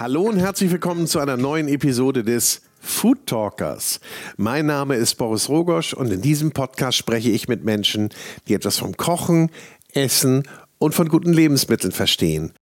Hallo und herzlich willkommen zu einer neuen Episode des Food Talkers. Mein Name ist Boris Rogosch und in diesem Podcast spreche ich mit Menschen, die etwas vom Kochen, Essen und von guten Lebensmitteln verstehen.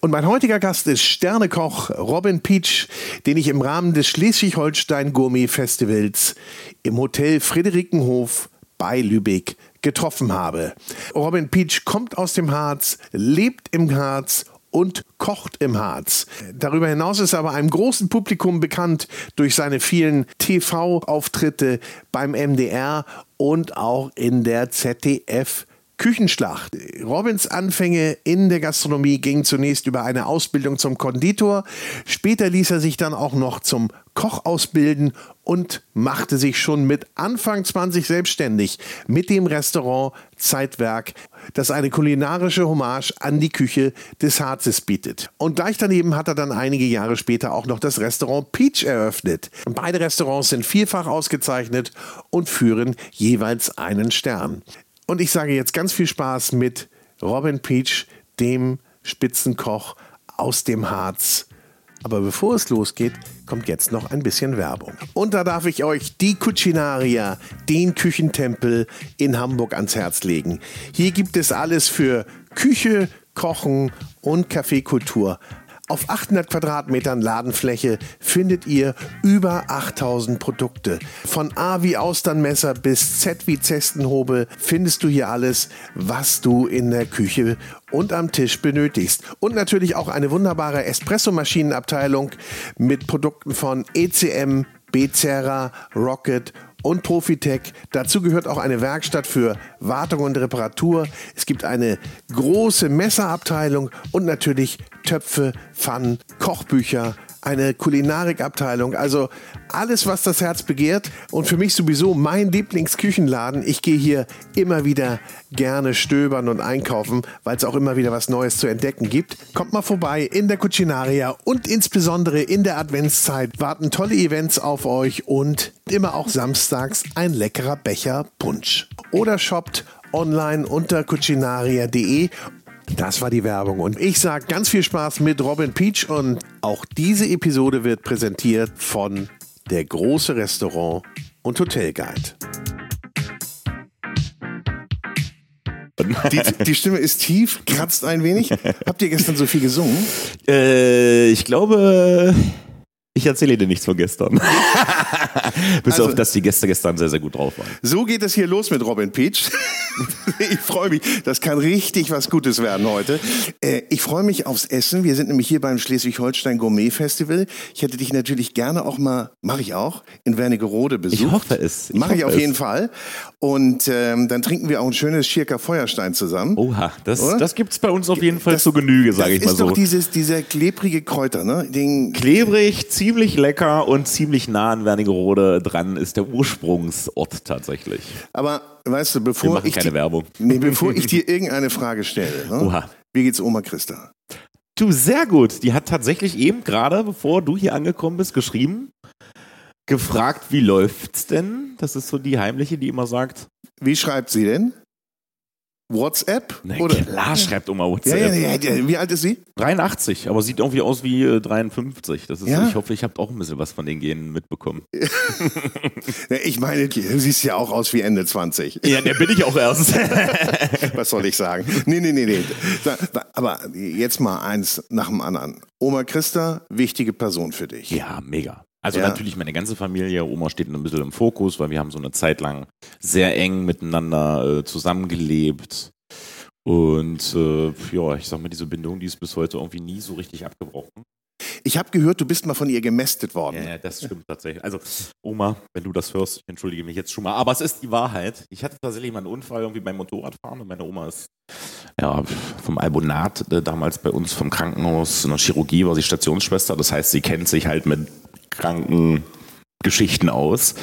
Und mein heutiger Gast ist Sternekoch Robin Peach, den ich im Rahmen des Schleswig-Holstein Gourmet Festivals im Hotel Friederikenhof bei Lübeck getroffen habe. Robin Peach kommt aus dem Harz, lebt im Harz und kocht im Harz. Darüber hinaus ist er aber einem großen Publikum bekannt durch seine vielen TV-Auftritte beim MDR und auch in der ZDF Küchenschlacht. Robins Anfänge in der Gastronomie gingen zunächst über eine Ausbildung zum Konditor. Später ließ er sich dann auch noch zum Koch ausbilden und machte sich schon mit Anfang 20 selbstständig mit dem Restaurant Zeitwerk, das eine kulinarische Hommage an die Küche des Harzes bietet. Und gleich daneben hat er dann einige Jahre später auch noch das Restaurant Peach eröffnet. Beide Restaurants sind vielfach ausgezeichnet und führen jeweils einen Stern. Und ich sage jetzt ganz viel Spaß mit Robin Peach, dem Spitzenkoch aus dem Harz. Aber bevor es losgeht, kommt jetzt noch ein bisschen Werbung. Und da darf ich euch die Cucinaria, den Küchentempel in Hamburg ans Herz legen. Hier gibt es alles für Küche, Kochen und Kaffeekultur. Auf 800 Quadratmetern Ladenfläche findet ihr über 8000 Produkte. Von A wie Austernmesser bis Z wie Zestenhobel findest du hier alles, was du in der Küche und am Tisch benötigst. Und natürlich auch eine wunderbare Espressomaschinenabteilung mit Produkten von ECM, Becerra, Rocket und Profitech. Dazu gehört auch eine Werkstatt für Wartung und Reparatur. Es gibt eine große Messerabteilung und natürlich Töpfe, Pfannen, Kochbücher, eine Kulinarikabteilung, also alles, was das Herz begehrt. Und für mich sowieso mein Lieblingsküchenladen. Ich gehe hier immer wieder gerne stöbern und einkaufen, weil es auch immer wieder was Neues zu entdecken gibt. Kommt mal vorbei in der Cucinaria und insbesondere in der Adventszeit warten tolle Events auf euch und immer auch samstags ein leckerer Becher Punsch. Oder shoppt online unter cucinaria.de das war die Werbung. Und ich sage ganz viel Spaß mit Robin Peach. Und auch diese Episode wird präsentiert von der große Restaurant und Hotelguide. Die, die, Stimme ist tief, kratzt ein wenig. Habt ihr gestern so viel gesungen? Äh, ich glaube, ich erzähle dir nichts von gestern. Bis also, auf, dass die Gäste gestern sehr, sehr gut drauf waren. So geht es hier los mit Robin Peach. ich freue mich. Das kann richtig was Gutes werden heute. Äh, ich freue mich aufs Essen. Wir sind nämlich hier beim Schleswig-Holstein Gourmet Festival. Ich hätte dich natürlich gerne auch mal, mache ich auch, in Wernigerode besucht. Ich hoffe es. Mache ich auf jeden Fall. Und ähm, dann trinken wir auch ein schönes Schirker Feuerstein zusammen. Oha, das, das gibt es bei uns auf jeden Fall das, zu Genüge, sage ich mal so. Das ist doch dieses, dieser klebrige Kräuter, ne? Den Klebrig, ziemlich lecker und ziemlich nah an Wernigerode dran ist der Ursprungsort tatsächlich. Aber weißt du, bevor ich keine Werbung. Nee, bevor ich dir irgendeine Frage stelle, ne? Oha. wie geht's Oma Christa? Du, sehr gut. Die hat tatsächlich eben gerade, bevor du hier angekommen bist, geschrieben, gefragt, wie läuft's denn? Das ist so die heimliche, die immer sagt. Wie schreibt sie denn? WhatsApp? Na, oder? Klar schreibt Oma WhatsApp. Ja, ja, ja, Wie alt ist sie? 83, aber sieht irgendwie aus wie äh, 53. Das ist? Ich hoffe, ich habe auch ein bisschen was von den Genen mitbekommen. ich meine, du siehst ja auch aus wie Ende 20. Ja, der bin ich auch erst. was soll ich sagen? Nee, nee, nee, nee. Aber jetzt mal eins nach dem anderen. Oma Christa, wichtige Person für dich. Ja, mega. Also ja. natürlich meine ganze Familie, Oma steht ein bisschen im Fokus, weil wir haben so eine Zeit lang sehr eng miteinander äh, zusammengelebt. Und äh, ja, ich sag mal, diese Bindung, die ist bis heute irgendwie nie so richtig abgebrochen. Ich habe gehört, du bist mal von ihr gemästet worden. Ja, das stimmt tatsächlich. Also, Oma, wenn du das hörst, ich entschuldige mich jetzt schon mal. Aber es ist die Wahrheit. Ich hatte tatsächlich mal einen Unfall irgendwie beim Motorradfahren und meine Oma ist ja, vom Albonat äh, damals bei uns vom Krankenhaus in der Chirurgie war sie Stationsschwester. Das heißt, sie kennt sich halt mit kranken Geschichten aus.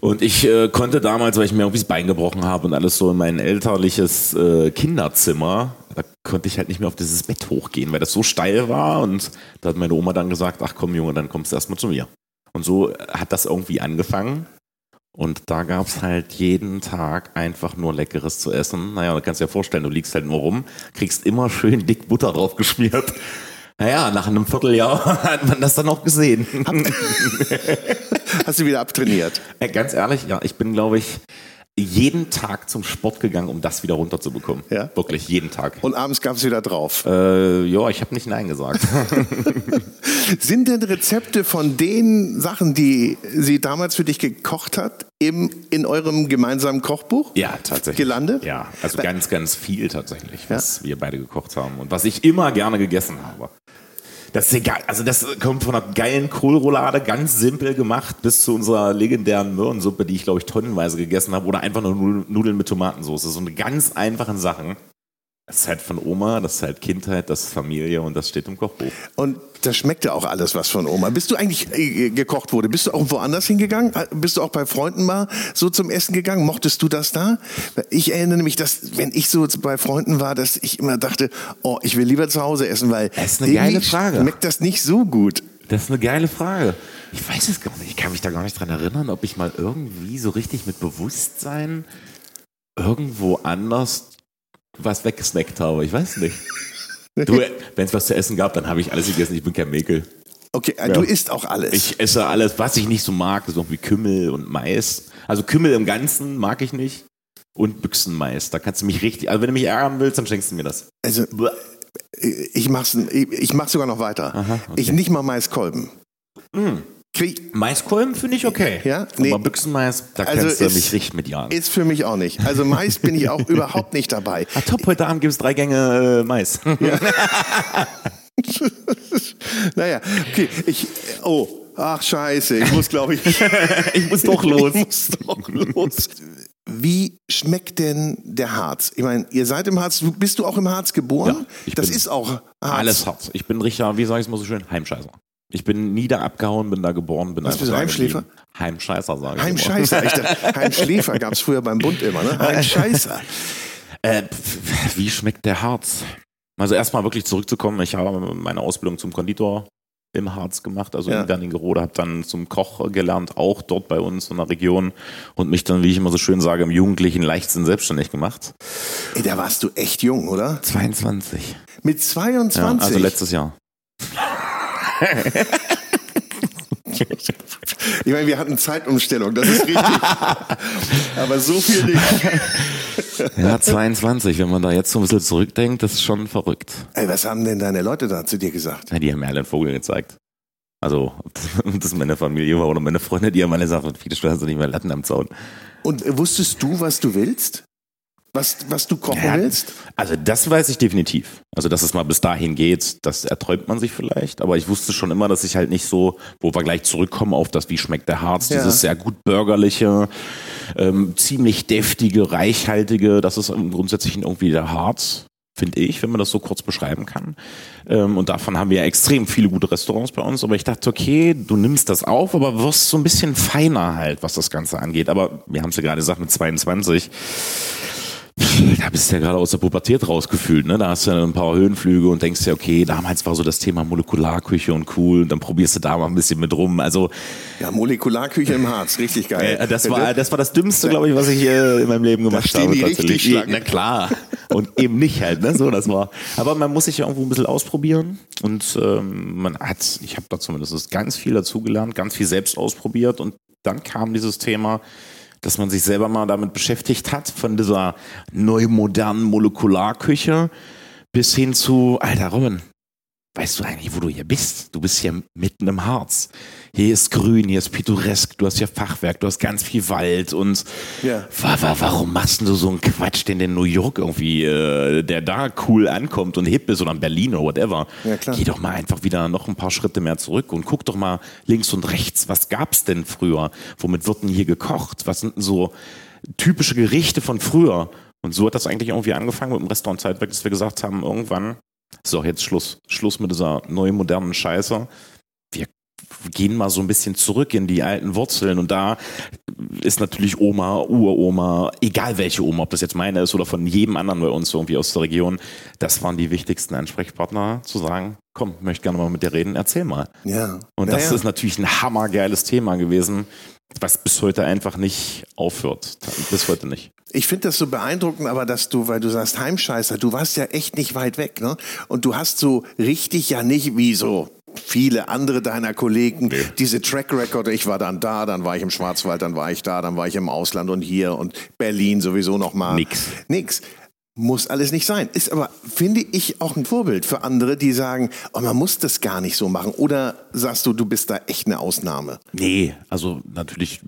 Und ich äh, konnte damals, weil ich mir irgendwie das Bein gebrochen habe und alles so in mein elterliches äh, Kinderzimmer, da konnte ich halt nicht mehr auf dieses Bett hochgehen, weil das so steil war. Und da hat meine Oma dann gesagt, ach komm Junge, dann kommst du erstmal zu mir. Und so hat das irgendwie angefangen. Und da gab es halt jeden Tag einfach nur Leckeres zu essen. Naja, du kannst dir vorstellen, du liegst halt nur rum, kriegst immer schön dick Butter drauf geschmiert. Naja, nach einem Vierteljahr hat man das dann auch gesehen. Hast du wieder abtrainiert? Äh, Ganz ehrlich, ja, ich bin, glaube ich, jeden Tag zum Sport gegangen, um das wieder runterzubekommen. Ja? Wirklich jeden Tag. Und abends gab es wieder drauf. Äh, ja, ich habe nicht Nein gesagt. Sind denn Rezepte von den Sachen, die sie damals für dich gekocht hat, im, in eurem gemeinsamen Kochbuch ja, tatsächlich. gelandet? Ja, also ganz, ganz viel tatsächlich, was wir beide gekocht haben und was ich immer gerne gegessen habe. Das ist egal. Also das kommt von einer geilen Kohlroulade, ganz simpel gemacht, bis zu unserer legendären Möhrensuppe, die ich, glaube ich, tonnenweise gegessen habe. Oder einfach nur Nudeln mit Tomatensauce. So eine ganz einfachen Sachen. Das ist halt von Oma, das ist halt Kindheit, das ist Familie und das steht im Kochbuch. Und das schmeckte auch alles was von Oma. Bist du eigentlich äh, gekocht wurde? Bist du auch woanders hingegangen? Äh, Bist du auch bei Freunden mal so zum Essen gegangen? Mochtest du das da? Ich erinnere mich, dass wenn ich so bei Freunden war, dass ich immer dachte, oh, ich will lieber zu Hause essen, weil Das ist eine geile Frage. schmeckt das nicht so gut. Das ist eine geile Frage. Ich weiß es gar nicht. Ich kann mich da gar nicht dran erinnern, ob ich mal irgendwie so richtig mit Bewusstsein irgendwo anders was weggesnackt habe. Ich weiß nicht. Du, wenn es was zu essen gab, dann habe ich alles gegessen. Ich bin kein Mäkel. Okay, äh, du isst auch alles. Ich esse alles, was ich nicht so mag, das ist irgendwie Kümmel und Mais. Also Kümmel im Ganzen mag ich nicht. Und Büchsenmais. Da kannst du mich richtig, also wenn du mich ärgern willst, dann schenkst du mir das. also ich mach's, ich mach's sogar noch weiter. Aha, okay. Ich nicht mal Maiskolben. Krieg, Maiskolben finde ich okay. Ja? Nee. Aber Büchsenmais, da Also kannst du ist- mich richtig mit jagen. ist für mich auch nicht. Also Mais bin ich auch überhaupt nicht dabei. Ah, top, heute Abend gibt es drei Gänge äh, Mais. Naja, okay. Ich, oh, ach scheiße, ich muss glaube ich, ich muss doch los. ich muss doch los. Wie schmeckt denn der Harz? Ich meine, ihr seid im Harz, bist du auch im Harz geboren? Ja, das ist auch Harz. Alles hart. Ich bin Richter, wie sage ich es mal so schön, Heimscheißer. Ich bin nie da abgehauen, bin da geboren, bin Was einfach bist du, Heimschläfer? Heimscheißer, sage ich. Heimscheißer. Ich dachte, Heimschläfer gab es früher beim Bund immer, ne? Heimscheißer. Äh, wie schmeckt der Harz? Also erstmal wirklich zurückzukommen, ich habe meine Ausbildung zum Konditor im Harz gemacht, also Ja. in Wernigerode, habe dann zum Koch gelernt, auch dort bei uns in der Region und mich dann, wie ich immer so schön sage, im jugendlichen Leichtsinn selbstständig gemacht. Ey, da warst du echt jung, oder? 22. Mit Ja, 22. also letztes Jahr. Ich meine, wir hatten Zeitumstellung, das ist richtig. Aber so viel nicht. Ja, 22. Wenn man da jetzt so ein bisschen zurückdenkt, das ist schon verrückt. Ey, was haben denn deine Leute da zu dir gesagt? Ja, die haben mir alle einen Vogel gezeigt. Also, ob das meine Familie war oder meine Freunde, die haben alle gesagt, viele Stunden hast du nicht mehr Latten am Zaun. Und äh, wusstest du, was du willst? Was, was du kochen Ja, willst? Also das weiß ich definitiv. Also dass es mal bis dahin geht, das erträumt man sich vielleicht. Aber ich wusste schon immer, dass ich halt nicht so, wo wir gleich zurückkommen auf das, wie schmeckt der Harz, Ja. dieses sehr gut bürgerliche, ähm, ziemlich deftige, reichhaltige, das ist im Grundsätzlichen irgendwie der Harz, finde ich, wenn man das so kurz beschreiben kann. Ähm, und davon haben wir extrem viele gute Restaurants bei uns. Aber ich dachte, okay, du nimmst das auf, aber wirst so ein bisschen feiner halt, was das Ganze angeht. Aber wir haben es ja gerade gesagt mit 22 da bist du ja gerade aus der Pubertät rausgefühlt, ne? Da hast du ja ein paar Höhenflüge und denkst ja, okay, damals war so das Thema Molekularküche und cool, und dann probierst du da mal ein bisschen mit rum. Also Ja, Molekularküche im Harz, richtig geil. äh, das war das war das Dümmste, glaube ich, was ich äh, in meinem Leben gemacht stehen habe. die tatsächlich. Schlange. Na klar. Und eben nicht halt, ne? So, das war. Aber man muss sich ja irgendwo ein bisschen ausprobieren. Und ähm, man hat, ich habe da zumindest ganz viel dazugelernt, ganz viel selbst ausprobiert und dann kam dieses Thema, dass man sich selber mal damit beschäftigt hat, von dieser neu modernen Molekularküche bis hin zu, alter Robin, weißt du eigentlich, wo du hier bist? Du bist hier mitten im Harz. Hier ist grün, hier ist pittoresk, du hast hier Fachwerk, du hast ganz viel Wald und Ja. wa, wa, warum machst du so einen Quatsch, den in New York irgendwie, äh, der da cool ankommt und hip ist oder in Berlin oder whatever? Ja, klar. Geh doch mal einfach wieder noch ein paar Schritte mehr zurück und guck doch mal links und rechts, was gab's denn früher? Womit wird denn hier gekocht? Was sind denn so typische Gerichte von früher? Und so hat das eigentlich irgendwie angefangen mit dem Restaurant Zeitwerk, dass wir gesagt haben, irgendwann, so, jetzt Schluss. Schluss mit dieser neuen modernen Scheiße. Wir gehen mal so ein bisschen zurück in die alten Wurzeln und da ist natürlich Oma, Uroma, egal welche Oma, ob das jetzt meine ist oder von jedem anderen bei uns irgendwie aus der Region, das waren die wichtigsten Ansprechpartner, zu sagen, komm, möchte gerne mal mit dir reden, erzähl mal. Ja. Und ja, das ja. ist natürlich ein hammergeiles Thema gewesen, was bis heute einfach nicht aufhört. Bis heute nicht. Ich finde das so beeindruckend, aber dass du, weil du sagst Heimscheißer, du warst ja echt nicht weit weg, ne? Und du hast so richtig ja nicht wie so viele andere deiner Kollegen nee. diese Track Record, ich war dann da, dann war ich im Schwarzwald, dann war ich da, dann war ich im Ausland und hier und Berlin sowieso noch mal. Nix. Nix. Muss alles nicht sein. Ist aber, finde ich, auch ein Vorbild für andere, die sagen, oh, man muss das gar nicht so machen. Oder sagst du, du bist da echt eine Ausnahme? Nee, also natürlich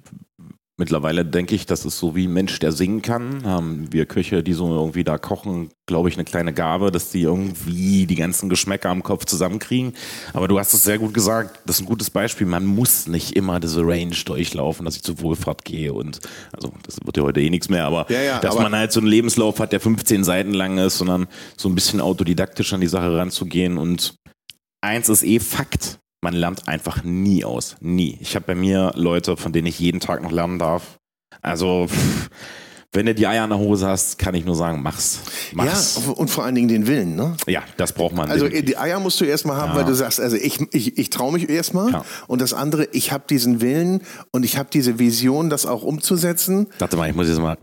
Mittlerweile denke ich, das ist so wie ein Mensch, der singen kann. Haben wir Köche, die so irgendwie da kochen, glaube ich, eine kleine Gabe, dass die irgendwie die ganzen Geschmäcker am Kopf zusammenkriegen. Aber du hast es sehr gut gesagt. Das ist ein gutes Beispiel. Man muss nicht immer diese Range durchlaufen, dass ich zur Wohlfahrt gehe und, also, das wird ja heute eh nichts mehr, aber, ja, ja, dass aber man halt so einen Lebenslauf hat, der 15 Seiten lang ist, sondern so ein bisschen autodidaktisch an die Sache ranzugehen und eins ist eh Fakt man lernt einfach nie aus. Nie. Ich habe bei mir Leute, von denen ich jeden Tag noch lernen darf. Also, wenn du die Eier in der Hose hast, kann ich nur sagen, mach's. mach's. Ja, und vor allen Dingen den Willen, ne? Ja, das braucht man. Also definitiv. die Eier musst du erstmal haben, ja. weil du sagst, also ich, ich, ich traue mich erstmal. Ja. Und das andere, ich habe diesen Willen und ich habe diese Vision, das auch umzusetzen. Warte mal, ich muss jetzt mal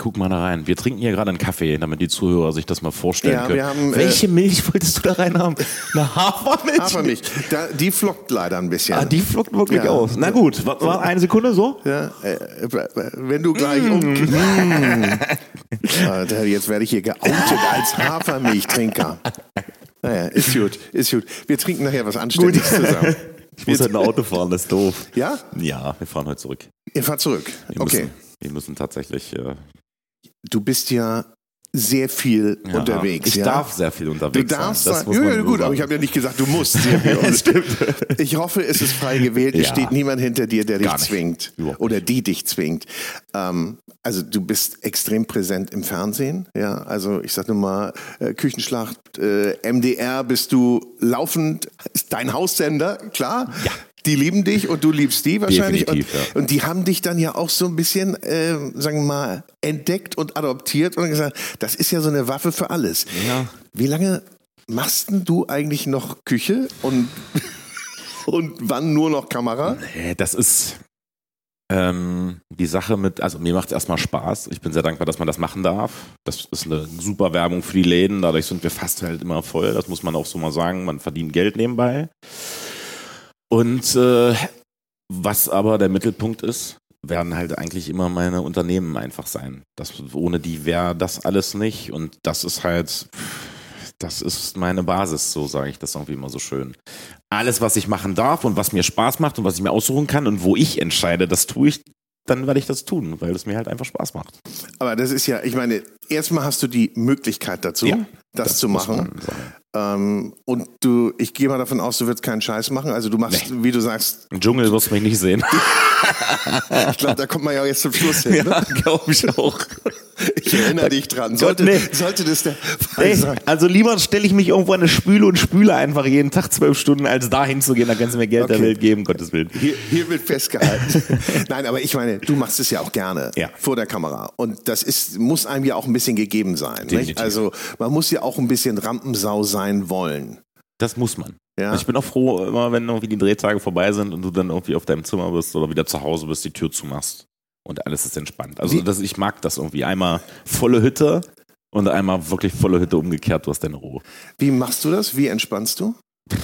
Guck mal da rein. Wir trinken hier gerade einen Kaffee, damit die Zuhörer sich das mal vorstellen ja, können. Wir haben, Welche äh, Milch wolltest du da rein haben? Eine Hafermilch? Hafermilch. Da, die flockt leider ein bisschen. Ah, die flockt wirklich ja. aus. Na gut, war, war eine Sekunde so? Ja, äh, wenn du gleich mm. um... Alter, jetzt werde ich hier geoutet als Hafermilchtrinker. Naja, ist gut, ist gut. Wir trinken nachher was Anständiges zusammen. Ich muss halt ein Auto fahren, das ist doof. Ja? Ja, wir fahren heute zurück. Ihr fahrt zurück? Wir okay. Müssen, wir müssen tatsächlich äh, du bist ja sehr viel ja, unterwegs. Ich ja? darf sehr viel unterwegs du darfst sein. sein. Ja, ja, gut, sagen. aber ich habe ja nicht gesagt, du musst. Stimmt. Ich hoffe, es ist frei gewählt. Es steht niemand hinter dir, der dich zwingt oder die dich zwingt. Ähm, also du bist extrem präsent im Fernsehen. Ja, also ich sag nur mal äh, Küchenschlacht, äh, MDR bist du laufend. Ist dein Haussender, klar. Ja die lieben dich und du liebst die wahrscheinlich. Und, ja. und, die haben dich dann ja auch so ein bisschen, äh, sagen wir mal, entdeckt und adoptiert und gesagt, das ist ja so eine Waffe für alles. Ja. Wie lange machst du eigentlich noch Küche und, und wann nur noch Kamera? Das ist ähm, die Sache mit, also mir macht es erstmal Spaß. Ich bin sehr dankbar, dass man das machen darf. Das ist eine super Werbung für die Läden. Dadurch sind wir fast halt immer voll. Das muss man auch so mal sagen. Man verdient Geld nebenbei. Und äh, was aber der Mittelpunkt ist, werden halt eigentlich immer meine Unternehmen einfach sein. Das, ohne die wäre das alles nicht. Und das ist halt, das ist meine Basis, so sage ich das irgendwie immer so schön. Alles, was ich machen darf und was mir Spaß macht und was ich mir aussuchen kann und wo ich entscheide, das tue ich, dann werde ich das tun, weil es mir halt einfach Spaß macht. Aber das ist ja, ich meine, erstmal hast du die Möglichkeit dazu, ja, das, das, zu machen. Ähm, und du, ich gehe mal davon aus, du wirst keinen Scheiß machen. Also du machst, nee. wie du sagst. Im Dschungel wirst du mich nicht sehen. ich glaube, da kommt man ja jetzt zum Schluss hin. Ne? Ja, glaube ich auch. Ich erinnere dich dran. Sollte, nee. sollte das der Fall nee. sein? Also lieber stelle ich mich irgendwo an eine Spüle und spüle einfach jeden Tag zwölf Stunden, als da hinzugehen. Da kannst du mir Geld okay. der Welt geben, Gottes Willen. Hier, hier wird festgehalten. Nein, aber ich meine, du machst es ja auch gerne ja. vor der Kamera. Und das ist, muss einem ja auch ein bisschen gegeben sein. Also man muss ja auch ein bisschen Rampensau sein wollen. Das muss man. Ja. Ich bin auch froh, immer wenn irgendwie die Drehtage vorbei sind und du dann irgendwie auf deinem Zimmer bist oder wieder zu Hause bist, die Tür zumachst und alles ist entspannt. Also das, ich mag das irgendwie. Einmal volle Hütte und einmal wirklich volle Hütte umgekehrt, du hast deine Ruhe. Wie machst du das? Wie entspannst du?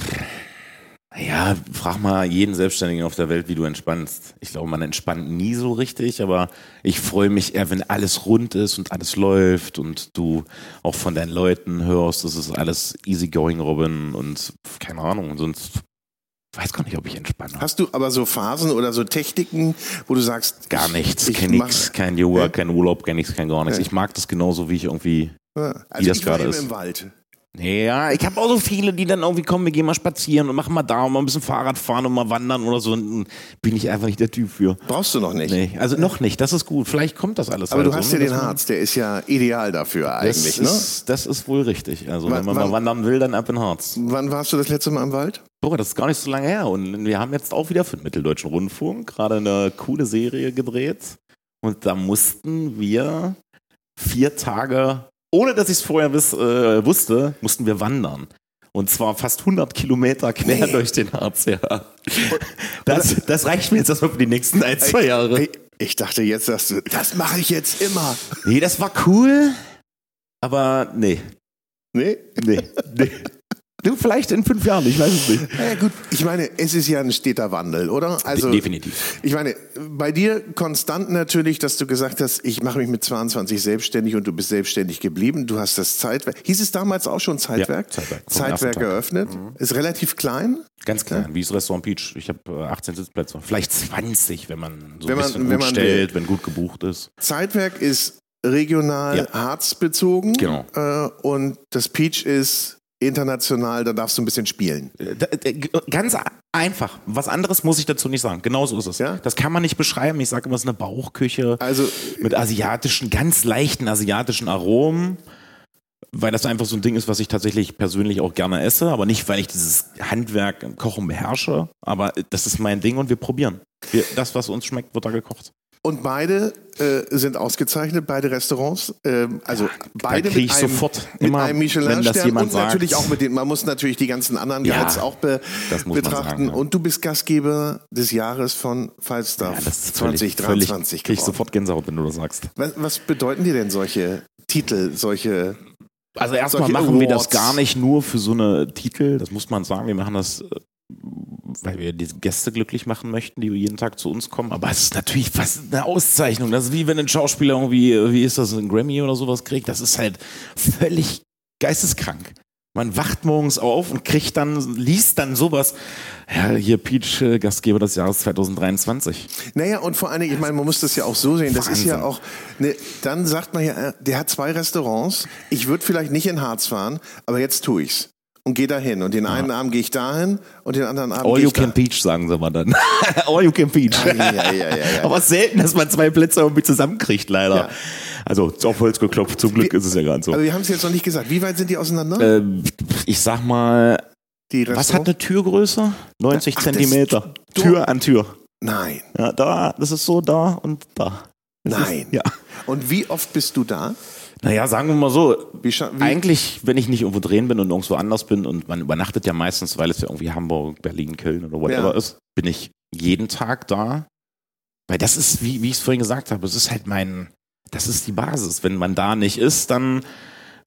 Ja, frag mal jeden Selbstständigen auf der Welt, wie du entspannst. Ich glaube, man entspannt nie so richtig, aber ich freue mich eher, wenn alles rund ist und alles läuft und du auch von deinen Leuten hörst, das ist alles easygoing, Robin und keine Ahnung, sonst weiß gar nicht, ob ich entspanne. Hast du aber so Phasen oder so Techniken, wo du sagst, gar nichts, kein nix, kein Yoga, ja. kein Urlaub, kein nichts, kein gar nichts. Ja. Ich mag das genauso, wie ich irgendwie, also wie das gerade ist. im Wald. Ja, ich habe auch so viele, die dann irgendwie kommen, wir gehen mal spazieren und machen mal da und mal ein bisschen Fahrrad fahren und mal wandern oder so. Und bin ich einfach nicht der Typ für. Brauchst du noch nicht? Nee, also noch nicht. Das ist gut. Vielleicht kommt das alles. Aber also, du hast ja den Harz, der ist ja ideal dafür eigentlich, das ne? Ist, das ist wohl richtig. Also wann, wenn man wann, mal wandern will, dann ab in Harz. Wann warst du das letzte Mal im Wald? Boah, das ist gar nicht so lange her. Und wir haben jetzt auch wieder für den Mitteldeutschen Rundfunk gerade eine coole Serie gedreht. Und da mussten wir vier Tage ohne dass ich es vorher wiss, äh, wusste, mussten wir wandern. Und zwar fast 100 Kilometer quer Nee. durch den Harz, ja. Das, das reicht mir jetzt erstmal für die nächsten ein, zwei Jahre. Ich dachte jetzt, sagst du, das mache ich jetzt immer. Nee, das war cool, aber nee, Nee? nee, nee. Du, vielleicht in fünf Jahren, ich weiß es nicht. Ja, gut. Ich meine, es ist ja ein steter Wandel, oder? Also, Definitiv. Ich meine, bei dir konstant natürlich, dass du gesagt hast, ich mache mich mit 22 selbstständig und du bist selbstständig geblieben. Du hast das Zeitwerk. Hieß es damals auch schon Zeitwerk? Ja, Zeitwerk. Zeitwerk Tag. Mhm. eröffnet. Ist relativ klein. Ganz klein, wie das Restaurant Peach. Ich habe äh, 18 Sitzplätze, vielleicht 20, wenn man so Wenn ein man- bisschen wenn gut man stellt, wenn gut gebucht ist. Zeitwerk ist regional Ja. harzbezogen. Genau. Äh, und das Peach ist international, da darfst du ein bisschen spielen. Äh, äh, Ganz einfach. Was anderes muss ich dazu nicht sagen. Genauso ist es. Ja? Das kann man nicht beschreiben. Ich sage immer, es ist eine Bauchküche Also, mit asiatischen, ganz leichten asiatischen Aromen. Weil das einfach so ein Ding ist, was ich tatsächlich persönlich auch gerne esse, aber nicht, weil ich dieses Handwerk Kochen beherrsche. Aber das ist mein Ding und wir probieren. Wir, das, was uns schmeckt, wird da gekocht. Und beide äh, sind ausgezeichnet, beide Restaurants. Ähm, also beide krieg mit ich einem, sofort mit immer, einem wenn das Michelin-Stern jemand und natürlich sagt. auch mit den, man muss natürlich die ganzen anderen Ja, Guides auch be, betrachten. sagen, ja. Und du bist Gastgeber des Jahres von Falstaff Ja, das ist völlig, 2023 völlig, krieg ich sofort Gänsehaut, wenn du das sagst. Was, was bedeuten dir denn solche Titel, solche Also erstmal machen wir das Awards. gar nicht nur für so eine Titel, das muss man sagen. Wir machen das, äh, weil wir die Gäste glücklich machen möchten, die jeden Tag zu uns kommen. Aber es ist natürlich fast eine Auszeichnung. Das ist wie wenn ein Schauspieler irgendwie, wie ist das, ein Grammy oder sowas kriegt. Das ist halt völlig geisteskrank. Man wacht morgens auf und kriegt dann, liest dann sowas. Ja, hier Peach, äh, Gastgeber des Jahres 2023. Naja, und vor allen Dingen, ich meine, man muss das ja auch so sehen, das ist ja Wahnsinn. auch, ne, dann sagt man ja, äh, der hat zwei Restaurants, ich würde vielleicht nicht in Harz fahren, aber jetzt tue ich's. Und gehe dahin. Und den einen Abend gehe ich dahin und den anderen Abend All you can peach, sagen sie mal dann. All you can peach. Ja, ja, ja, ja. Aber selten, dass man zwei Plätze irgendwie zusammenkriegt, leider. Also auf Holz geklopft, zum Glück ist es ja gerade so. Aber wir haben es jetzt noch nicht gesagt. Wie weit sind die auseinander? Ähm, ich sag mal, was hat eine Türgröße? 90 Ach, das- Zentimeter. Tür an Tür. Nein, Ja, da, das ist so da und da. Nein. Ja. Und wie oft bist du da? Naja, sagen wir mal so, Wie, wie, eigentlich, wenn ich nicht irgendwo drehen bin und irgendwo anders bin und man übernachtet ja meistens, weil es ja irgendwie Hamburg, Berlin, Köln oder whatever Ja. ist, bin ich jeden Tag da. Weil das ist, wie, wie ich es vorhin gesagt habe, es ist halt mein, das ist die Basis. Wenn man da nicht ist, dann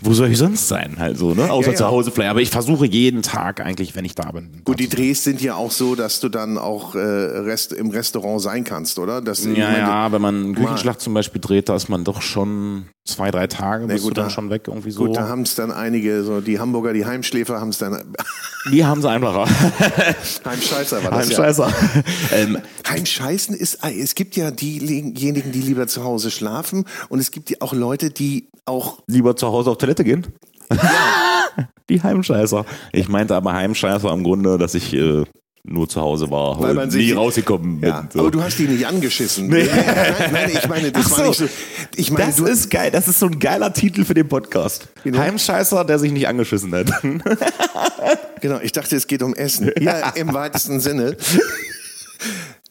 wo soll ich sonst sein? Halt so, ne? Außer Ja, ja. zu Hause vielleicht. Aber ich versuche jeden Tag eigentlich, wenn ich da bin. Gut, die. Drehs sind ja auch so, dass du dann auch äh, Rest, im Restaurant sein kannst, oder? Dass, Ja, meine, ja, wenn man einen Küchenschlacht zum Beispiel dreht, da ist man doch schon zwei, drei Tage, bist gut, du dann da- schon weg irgendwie so. Gut, da haben es dann einige, so die Hamburger, die Heimschläfer haben es dann. Die haben sie einfacher. Heimscheißer war das ja. Heimscheißer. ähm, Heimscheißen ist, äh, es gibt ja diejenigen, die lieber zu Hause schlafen und es gibt ja auch Leute, die auch, lieber zu Hause auf Toilette gehen? Die Heimscheißer. Ich meinte aber Heimscheißer im Grunde, dass ich äh, nur zu Hause war Weil und man nie sich- rausgekommen bin. ja, so. aber du hast die nicht angeschissen. Nee. Nein, nein, ich meine, das Ach war so. nicht so. Ich meine, das du, ist geil. Das ist so ein geiler Titel für den Podcast. Genau. Heimscheißer, der sich nicht angeschissen hat. genau, ich dachte, es geht um Essen. Ja, im weitesten Sinne.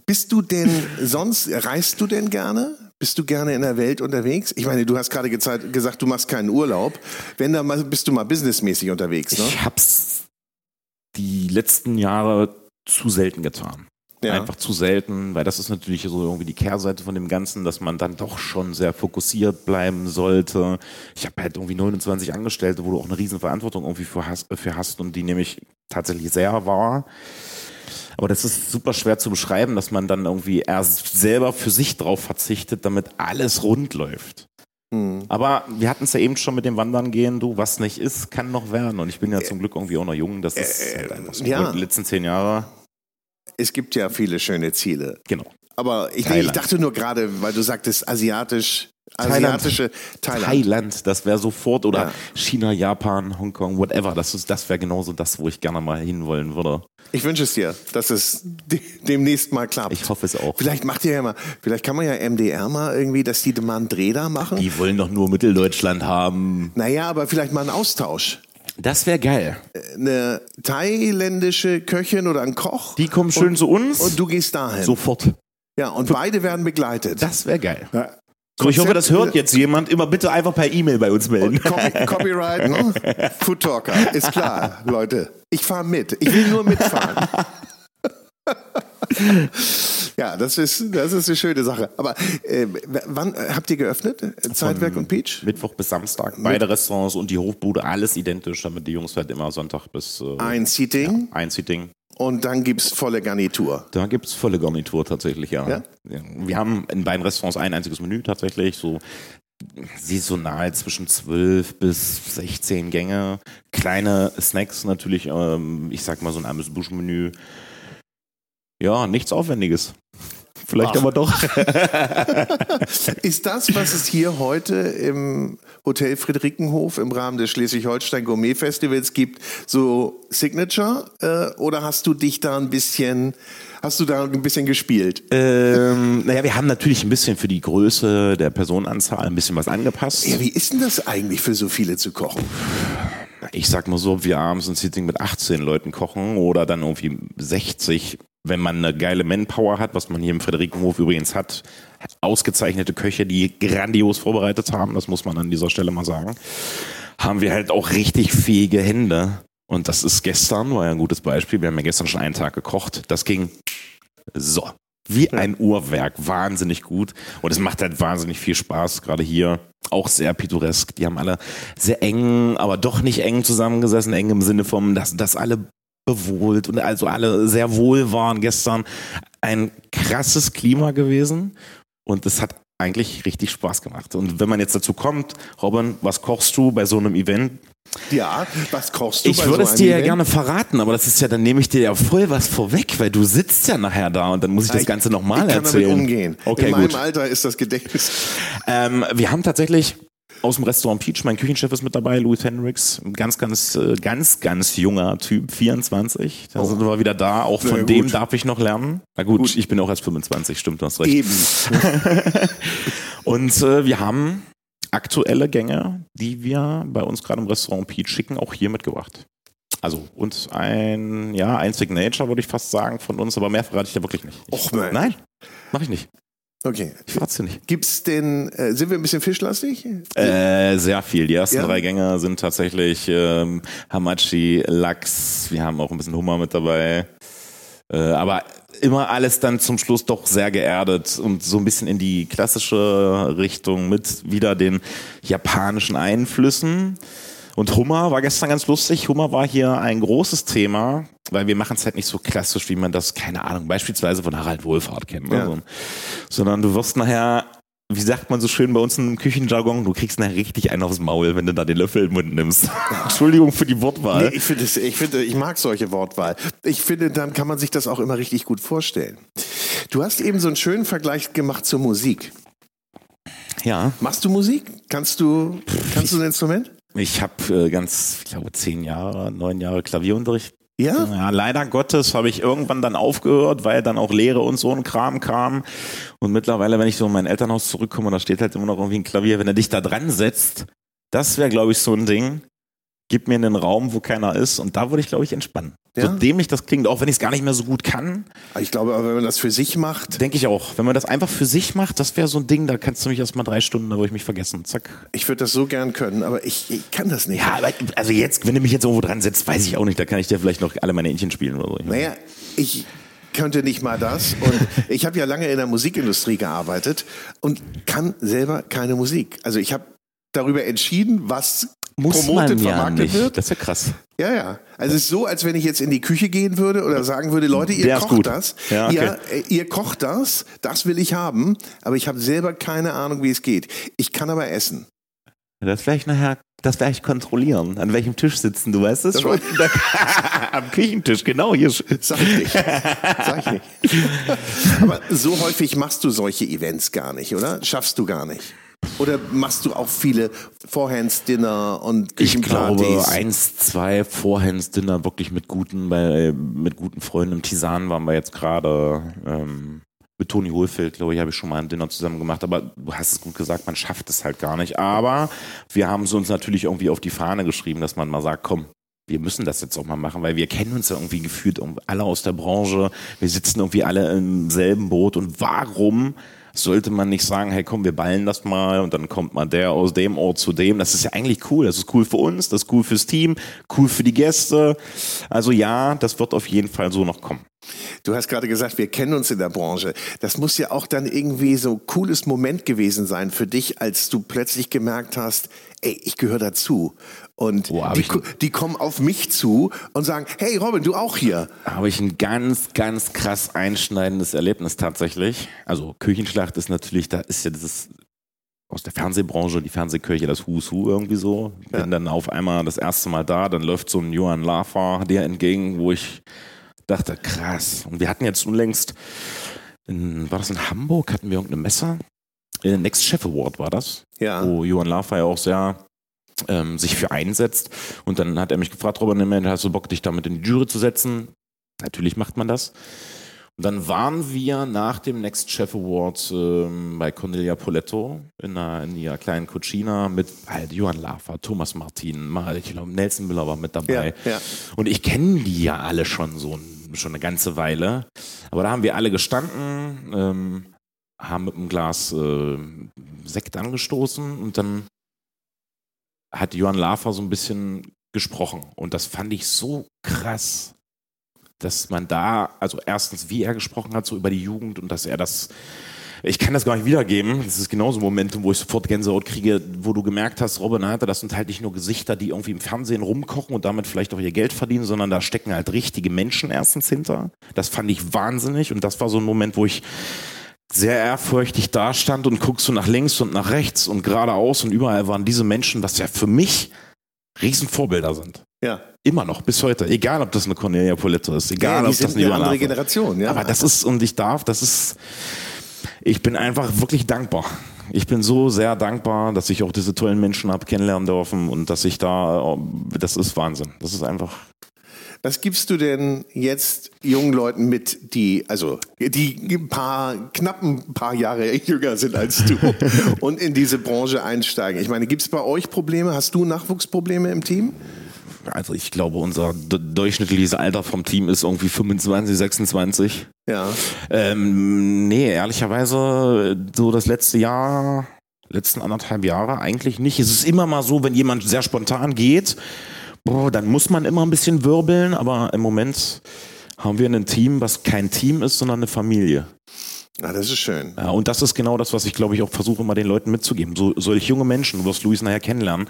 Bist du denn sonst, reist du denn gerne? Bist du gerne in der Welt unterwegs? Ich meine, du hast gerade gesagt, du machst keinen Urlaub. Wenn dann mal, bist du mal businessmäßig unterwegs, ne? Ich hab's die letzten Jahre zu selten getan. Ja. Einfach zu selten, weil das ist natürlich so irgendwie die Kehrseite von dem Ganzen, dass man dann doch schon sehr fokussiert bleiben sollte. Ich habe halt irgendwie 29 Angestellte, wo du auch eine riesen Verantwortung irgendwie für hast, für hast und die nämlich tatsächlich sehr war. Aber das ist super schwer zu beschreiben, dass man dann irgendwie erst selber für sich drauf verzichtet, damit alles rund läuft. Hm. Aber wir hatten es ja eben schon mit dem Wandern gehen, du, was nicht ist, kann noch werden. Und ich bin ja zum Glück irgendwie auch noch jung. Das ist halt einfach so. ja. Die letzten zehn Jahre, Es gibt ja viele schöne Ziele. genau. Aber ich, ich dachte nur gerade, weil du sagtest asiatisch. Asiatische Thailand. Thailand, das wäre sofort, oder Ja. China, Japan, Hongkong, whatever. Das, ist- das wäre genauso das, wo ich gerne mal hinwollen würde. Ich wünsche es dir, dass es de demnächst mal klappt. Ich hoffe es auch. Vielleicht macht ihr ja mal, vielleicht kann man ja MDR mal irgendwie, dass die mal einen Dreh da machen. Die wollen doch nur Mitteldeutschland haben. Naja, aber vielleicht mal einen Austausch. Das wäre geil. Eine thailändische Köchin oder ein Koch. Die kommen schön zu uns. und du gehst dahin. sofort. ja, und beide werden begleitet. Das wäre geil. Ja. So, ich hoffe, das hört jetzt jemand. Immer bitte einfach per E-Mail bei uns melden. Copy, Copyright, ne? Food Talker, ist klar, Leute. Ich fahre mit. Ich will nur mitfahren. ja, das ist, das ist eine schöne Sache. Aber äh, wann habt ihr geöffnet? Zeitwerk Von und Peach? Mittwoch bis Samstag. Beide Restaurants und die Hofbude, alles identisch, damit die Jungs halt immer Sonntag bis äh, Ein Seating ein Seating. Und dann gibt's volle Garnitur. Da gibt es volle Garnitur tatsächlich, ja. Ja? Ja. Wir haben in beiden Restaurants ein einziges Menü tatsächlich, so saisonal zwischen 12 bis 16 Gänge. Kleine Snacks natürlich, ähm, ich sag mal so ein armes Buschmenü. Ja, nichts Aufwendiges. Vielleicht Ach. aber doch. Ist das, was es hier heute im Hotel Friedrikenhof im Rahmen des Schleswig-Holstein Gourmet Festivals gibt, so Signature? Äh, oder hast du dich da ein bisschen, hast du da ein bisschen gespielt? ähm, naja, wir haben natürlich ein bisschen für die Größe der Personenanzahl ein bisschen was angepasst. Ja, wie ist denn das eigentlich für so viele zu kochen? Ich sag mal so, ob wir abends ein Sitting mit 18 Leuten kochen oder dann irgendwie 60, wenn man eine geile Manpower hat, was man hier im Friederikenhof übrigens hat, ausgezeichnete Köche, die grandios vorbereitet haben, das muss man an dieser Stelle mal sagen, haben wir halt auch richtig fähige Hände. Und das ist gestern, war ja ein gutes Beispiel. Wir haben ja gestern schon einen Tag gekocht. Das ging so. Wie ein Uhrwerk, wahnsinnig gut. Und es macht halt wahnsinnig viel Spaß, gerade hier. Auch sehr pittoresk. Die haben alle sehr eng, aber doch nicht eng zusammengesessen. Eng im Sinne von, dass, dass alle bewohlt und also alle sehr wohl waren gestern. Ein krasses Klima gewesen. Und es hat eigentlich richtig Spaß gemacht. Und wenn man jetzt dazu kommt, Robin, was kochst du bei so einem Event? Ja, was kochst du Ich würde so es dir ja gerne verraten, aber das ist ja, dann nehme ich dir ja voll was vorweg, weil du sitzt ja nachher da und dann muss ich das Ganze nochmal ich kann erzählen. damit umgehen. Okay, In meinem gut. Alter ist das Gedächtnis. Ähm, wir haben tatsächlich aus dem Restaurant Peach, mein Küchenchef ist mit dabei, Louis Hendricks, ein ganz, ganz, äh, ganz, ganz junger Typ, 24. Da sind wir wieder da. Auch von dem gut. darf ich noch lernen. Na gut, ich bin auch erst 25, stimmt, du hast recht. Eben. Und äh, wir haben aktuelle Gänge, die wir bei uns gerade im Restaurant Peach schicken, auch hier mitgebracht. Also uns ein, ja, ein Signature, würde ich fast sagen, von uns, aber mehr verrate ich da wirklich nicht. Ich, Och, Mensch. Nein, mache ich nicht. Okay. Ich verrate dir nicht. Gibt's denn, äh, sind wir ein bisschen fischlastig? Äh, sehr viel. Die ersten Ja? drei Gänge sind tatsächlich ähm, Hamachi, Lachs, wir haben auch ein bisschen Hummer mit dabei. Äh, aber immer alles dann zum Schluss doch sehr geerdet und so ein bisschen in die klassische Richtung mit wieder den japanischen Einflüssen. Und Hummer war gestern ganz lustig. Hummer war hier ein großes Thema, weil wir machen es halt nicht so klassisch, wie man das, keine Ahnung, beispielsweise von Harald Wohlfahrt kennt. Ne? Ja. So, sondern du wirst nachher, wie sagt man so schön bei uns im Küchenjargon, du kriegst nachher richtig einen aufs Maul, wenn du da den Löffel im Mund nimmst. Entschuldigung für die Wortwahl. Nee, ich finde, ich finde, ich mag solche Wortwahl. Ich finde, dann kann man sich das auch immer richtig gut vorstellen. Du hast eben so einen schönen Vergleich gemacht zur Musik. Ja, Machst du Musik? Kannst du, kannst du ein Instrument? ich habe äh, ganz, ich glaube, zehn Jahre, neun Jahre Klavierunterricht. Ja? Ja, leider Gottes habe ich irgendwann dann aufgehört, weil dann auch Lehre und so ein Kram kam. Und mittlerweile, wenn ich so in mein Elternhaus zurückkomme, da steht halt immer noch irgendwie ein Klavier. Wenn er dich da dran setzt, das wäre, glaube ich, so ein Ding. Gib mir einen Raum, wo keiner ist. Und da würde ich, glaube ich, entspannen. Ja? So dämlich das klingt, auch wenn ich es gar nicht mehr so gut kann, Ich glaube, aber wenn man das für sich macht, denke ich auch. Wenn man das einfach für sich macht, das wäre so ein Ding, da kannst du mich erst mal drei Stunden, da würde ich mich vergessen. Zack. ich würde das so gern können, aber ich, ich kann das nicht. Ja, aber also jetzt, wenn du mich jetzt irgendwo dran setzt, weiß ich auch nicht. Da kann ich dir vielleicht noch alle meine Entchen spielen oder so. Naja, ich könnte nicht mal das. Und ich habe ja lange in der Musikindustrie gearbeitet und kann selber keine Musik. Also ich habe darüber entschieden, was promotet, vermarktet wird. Das ist ja krass. Ja, ja. Also es ist so, als wenn ich jetzt in die Küche gehen würde oder sagen würde, Leute, ihr Der kocht das. Ja, okay. ihr, äh, ihr kocht das, das will ich haben, aber ich habe selber keine Ahnung, wie es geht. Ich kann aber essen. Das werde ich nachher, das werde ich kontrollieren. An welchem Tisch sitzen, du weißt es schon? Am Küchentisch, genau hier. Sag ich nicht. Sag ich nicht. Aber so häufig machst du solche Events gar nicht, oder? Schaffst du gar nicht. Oder machst du auch viele Forehands-Dinner und Ich glaube, Küchenpartys? eins, zwei Vorhands-Dinner wirklich mit guten, bei, mit guten Freunden. Im Tisan waren wir jetzt gerade, ähm, mit Toni Hohlfeld, glaube ich, habe ich schon mal ein Dinner zusammen gemacht. Aber du hast es gut gesagt, man schafft es halt gar nicht. Aber wir haben es uns natürlich irgendwie auf die Fahne geschrieben, dass man mal sagt, komm, wir müssen das jetzt auch mal machen, weil wir kennen uns ja irgendwie gefühlt alle aus der Branche. Wir sitzen irgendwie alle im selben Boot. Und warum sollte man nicht sagen, hey komm, wir ballen das mal und dann kommt mal der aus dem Ort zu dem. Das ist ja eigentlich cool. Das ist cool für uns, das ist cool fürs Team, cool für die Gäste. Also ja, das wird auf jeden Fall so noch kommen. Du hast gerade gesagt, wir kennen uns in der Branche. Das muss ja auch dann irgendwie so ein cooles Moment gewesen sein für dich, als du plötzlich gemerkt hast, ey, ich gehöre dazu. Und hab die, die kommen auf mich zu und sagen, hey Robin, du auch hier. habe ich ein ganz, ganz krass einschneidendes Erlebnis tatsächlich. Also Küchenschlacht ist natürlich, da ist ja dieses aus der Fernsehbranche, die Fernsehkirche, das Who's Who irgendwie so. Bin Ja. dann auf einmal das erste Mal da, dann läuft so ein Johann Lafer dir entgegen, wo ich dachte, krass. Und wir hatten jetzt unlängst, in, war das in Hamburg, hatten wir irgendeine Messe? Äh, Next Chef Award war das Ja. wo Johann Lafer ja auch sehr ähm, sich für einsetzt. Und dann hat er mich gefragt, Robert, Mensch, hast du Bock, dich damit in die Jury zu setzen? Natürlich macht man das. Und dann waren wir nach dem Next Chef Award ähm, bei Cornelia Poletto in, einer, in ihrer kleinen Cucina mit halt Johann Lafer, Thomas Martin, mal, ich glaube, Nelson Müller war mit dabei. Ja, ja. Und ich kenne die ja alle schon so schon eine ganze Weile. Aber da haben wir alle gestanden, ähm, haben mit einem Glas äh, Sekt angestoßen und dann hat Johann Lafer so ein bisschen gesprochen. Und das fand ich so krass, dass man da, also erstens, wie er gesprochen hat, so über die Jugend und dass er das. Ich kann das gar nicht wiedergeben. Das ist genauso ein Momentum, wo ich sofort Gänsehaut kriege, wo du gemerkt hast, Robin Alter, das sind halt nicht nur Gesichter, die irgendwie im Fernsehen rumkochen und damit vielleicht auch ihr Geld verdienen, sondern da stecken halt richtige Menschen erstens hinter. Das fand ich wahnsinnig und das war so ein Moment, wo ich sehr ehrfürchtig dastand und guckst du nach links und nach rechts und geradeaus und überall waren diese Menschen, was ja für mich Riesenvorbilder sind. Ja. Immer noch, bis heute. Egal, ob das eine Cornelia Poletto ist, egal, ja, ob das eine Johanna andere Generation. Ja. aber das ist, und ich darf, das ist, ich bin einfach wirklich dankbar. Ich bin so sehr dankbar, dass ich auch diese tollen Menschen habe kennenlernen dürfen und dass ich da, das ist Wahnsinn. Das ist einfach, Was gibst du denn jetzt jungen Leuten mit, die, also, die ein paar, knapp ein paar Jahre jünger sind als du und in diese Branche einsteigen? Ich meine, gibt es bei euch Probleme? Hast du Nachwuchsprobleme im Team? also ich glaube, unser durchschnittliches Alter vom Team ist irgendwie 25, 26. Ja. Ähm, nee, ehrlicherweise, so das letzte Jahr, letzten anderthalb Jahre eigentlich nicht. Es ist immer mal so, wenn jemand sehr spontan geht, boah, dann muss man immer ein bisschen wirbeln, aber im Moment haben wir ein Team, was kein Team ist, sondern eine Familie. Ah, das ist schön. Ja, und das ist genau das, was ich glaube ich auch versuche, immer den Leuten mitzugeben. So solch junge Menschen, du wirst Luis nachher kennenlernen.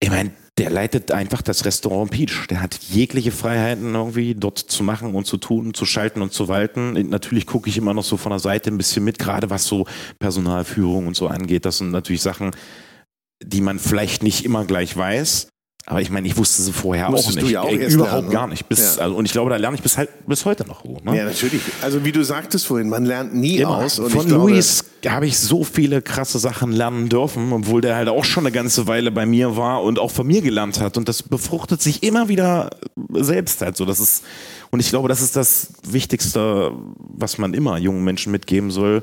Ich meine, der leitet einfach das Restaurant Peach. Der hat jegliche Freiheiten irgendwie dort zu machen und zu tun, zu schalten und zu walten. Natürlich gucke ich immer noch so von der Seite ein bisschen mit, gerade was so Personalführung und so angeht. Das sind natürlich Sachen, die man vielleicht nicht immer gleich weiß. Aber ich meine, ich wusste sie vorher Musstest auch du nicht. ja auch Ey, Überhaupt lernen, ne? gar nicht. Bis, Ja. also, und ich glaube, da lerne ich bis, halt, bis heute noch. so, Ne? Ja, natürlich. Also wie du sagtest vorhin, man lernt nie Immer. aus. Von Luis habe ich so viele krasse Sachen lernen dürfen, obwohl der halt auch schon eine ganze Weile bei mir war und auch von mir gelernt hat. Und das befruchtet sich immer wieder selbst halt so. Das ist, und ich glaube, das ist das Wichtigste, was man immer jungen Menschen mitgeben soll.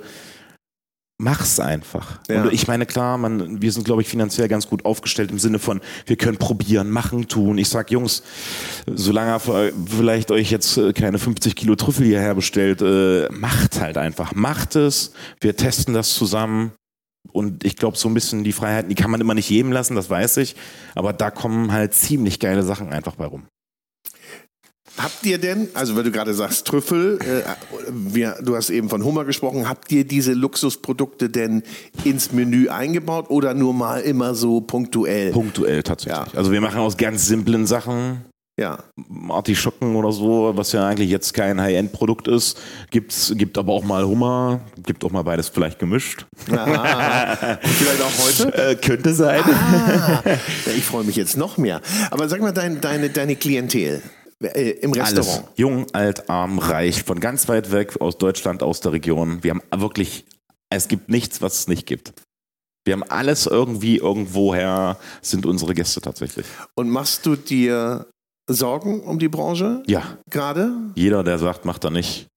Mach's einfach. Ja. Und ich meine, klar, man, wir sind, glaube ich, finanziell ganz gut aufgestellt im Sinne von, wir können probieren, machen, tun. Ich sag, Jungs, solange ihr vielleicht euch jetzt äh, keine 50 Kilo Trüffel hierher bestellt, äh, macht halt einfach. Macht es. Wir testen das zusammen. Und ich glaube, so ein bisschen die Freiheiten, die kann man immer nicht jedem lassen, das weiß ich. Aber da kommen halt ziemlich geile Sachen einfach bei rum. Habt ihr denn, also weil du gerade sagst Trüffel, äh, wir, du hast eben von Hummer gesprochen, habt ihr diese Luxusprodukte denn ins Menü eingebaut oder nur mal immer so punktuell? Punktuell tatsächlich. Ja. Also wir machen aus ganz simplen Sachen, Ja. Artischocken oder so, was ja eigentlich jetzt kein High-End-Produkt ist. Gibt's, gibt aber auch mal Hummer, gibt auch mal beides vielleicht gemischt. Und vielleicht auch heute? Äh, könnte sein. Ah, ich freue mich jetzt noch mehr. Aber sag mal, dein, deine, deine Klientel äh, im Alles. Restaurant. Jung, alt, arm, reich, von ganz weit weg, aus Deutschland, aus der Region. Wir haben wirklich, es gibt nichts, was es nicht gibt. Wir haben alles irgendwie, irgendwoher sind unsere Gäste tatsächlich. Und machst du dir Sorgen um die Branche Ja, gerade? jeder, der sagt, macht er nicht.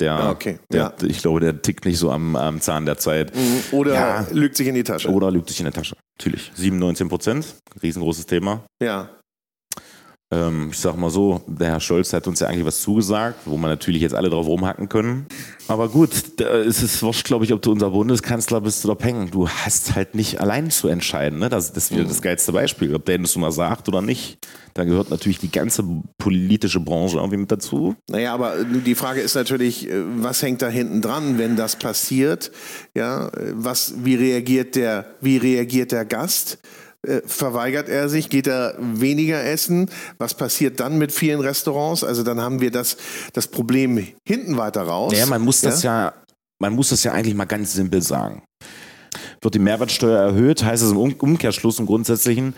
Der, Ah, okay, der, ja. ich glaube, der tickt nicht so am, am Zahn der Zeit. Mhm. Oder Ja. lügt sich in die Tasche? Oder lügt sich in der Tasche. Natürlich. 97 Prozent, riesengroßes Thema. Ja. Ähm, ich sag mal so, der Herr Scholz hat uns ja eigentlich was zugesagt, wo man natürlich jetzt alle drauf rumhacken können. Aber gut, da ist es wurscht, glaube ich, ob du unser Bundeskanzler bist oder Peng. Du hast halt nicht allein zu entscheiden. Ne? Das, das ist wieder das geilste Beispiel. Ob der das mal sagt oder nicht, da gehört natürlich die ganze politische Branche irgendwie mit dazu. Naja, aber die Frage ist natürlich, äh, was hängt da hinten dran, wenn das passiert? Ja, was, wie reagiert der, wie reagiert der Gast? Äh, verweigert er sich, geht er weniger essen. Was passiert dann mit vielen Restaurants? Also dann haben wir das, das Problem hinten weiter raus. Ja, man muss das ja, man muss das ja eigentlich mal ganz simpel sagen. Wird die Mehrwertsteuer erhöht, heißt es im Umkehrschluss im Grundsätzlichen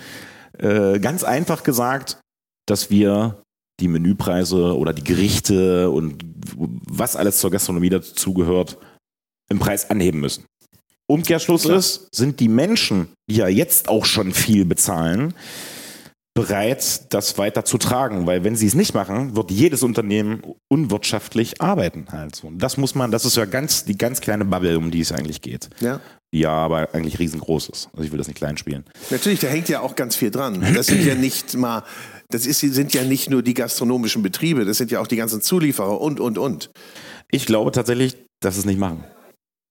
äh, ganz einfach gesagt, dass wir die Menüpreise oder die Gerichte und was alles zur Gastronomie dazugehört, im Preis anheben müssen. Umkehrschluss Klar. ist, sind die Menschen, die ja jetzt auch schon viel bezahlen, bereit, das weiter zu tragen, weil wenn sie es nicht machen, wird jedes Unternehmen unwirtschaftlich arbeiten halt. Und das muss man, das ist ja ganz die ganz kleine Bubble, um die es eigentlich geht. Ja. Die ja aber eigentlich riesengroß ist. Also ich will das nicht klein spielen. Natürlich, da hängt ja auch ganz viel dran. Das sind ja nicht mal, das ist, sind ja nicht nur die gastronomischen Betriebe, das sind ja auch die ganzen Zulieferer und und und. Ich glaube tatsächlich, dass sie es nicht machen.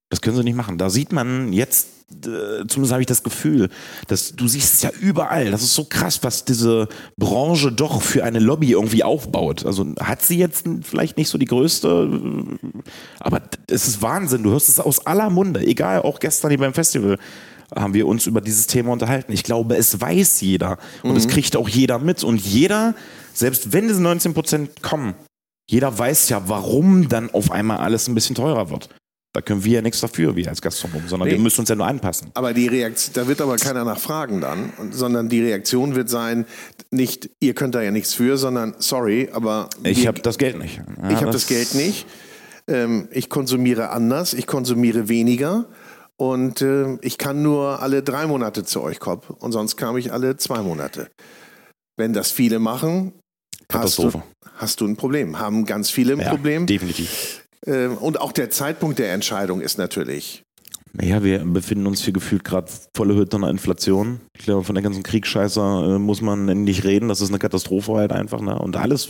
Das können sie nicht machen. Da sieht man jetzt, äh, zumindest habe ich das Gefühl, dass du siehst es ja überall. Das ist so krass, was diese Branche doch für eine Lobby irgendwie aufbaut. Also hat sie jetzt vielleicht nicht so die größte, aber es ist Wahnsinn. Du hörst es aus aller Munde. Egal, auch gestern hier beim Festival haben wir uns über dieses Thema unterhalten. Ich glaube, es weiß jeder und mhm. es kriegt auch jeder mit. Und jeder, selbst wenn diese 19 Prozent kommen, jeder weiß ja, warum dann auf einmal alles ein bisschen teurer wird. Da können wir ja nichts dafür, wir als Gastronomen, sondern nee. wir müssen uns ja nur anpassen. Aber die Reaktion, da wird aber keiner nach fragen dann, sondern die Reaktion wird sein, nicht, ihr könnt da ja nichts für, sondern sorry, aber. Ich habe das Geld nicht. Ja, ich habe das, das, Geld nicht. Ähm, ich konsumiere anders, ich konsumiere weniger. Und äh, ich kann nur alle drei Monate zu euch kommen und sonst kam ich alle zwei Monate. Wenn das viele machen, hast du, hast du ein Problem. Haben ganz viele ein ja, Problem. Definitiv. Ähm, und auch der Zeitpunkt der Entscheidung ist natürlich. Naja, wir befinden uns hier gefühlt gerade volle Hütte einer Inflation. Ich glaube, von der ganzen Kriegsscheiße äh, muss man nicht reden. Das ist eine Katastrophe halt einfach. Ne? Und alles,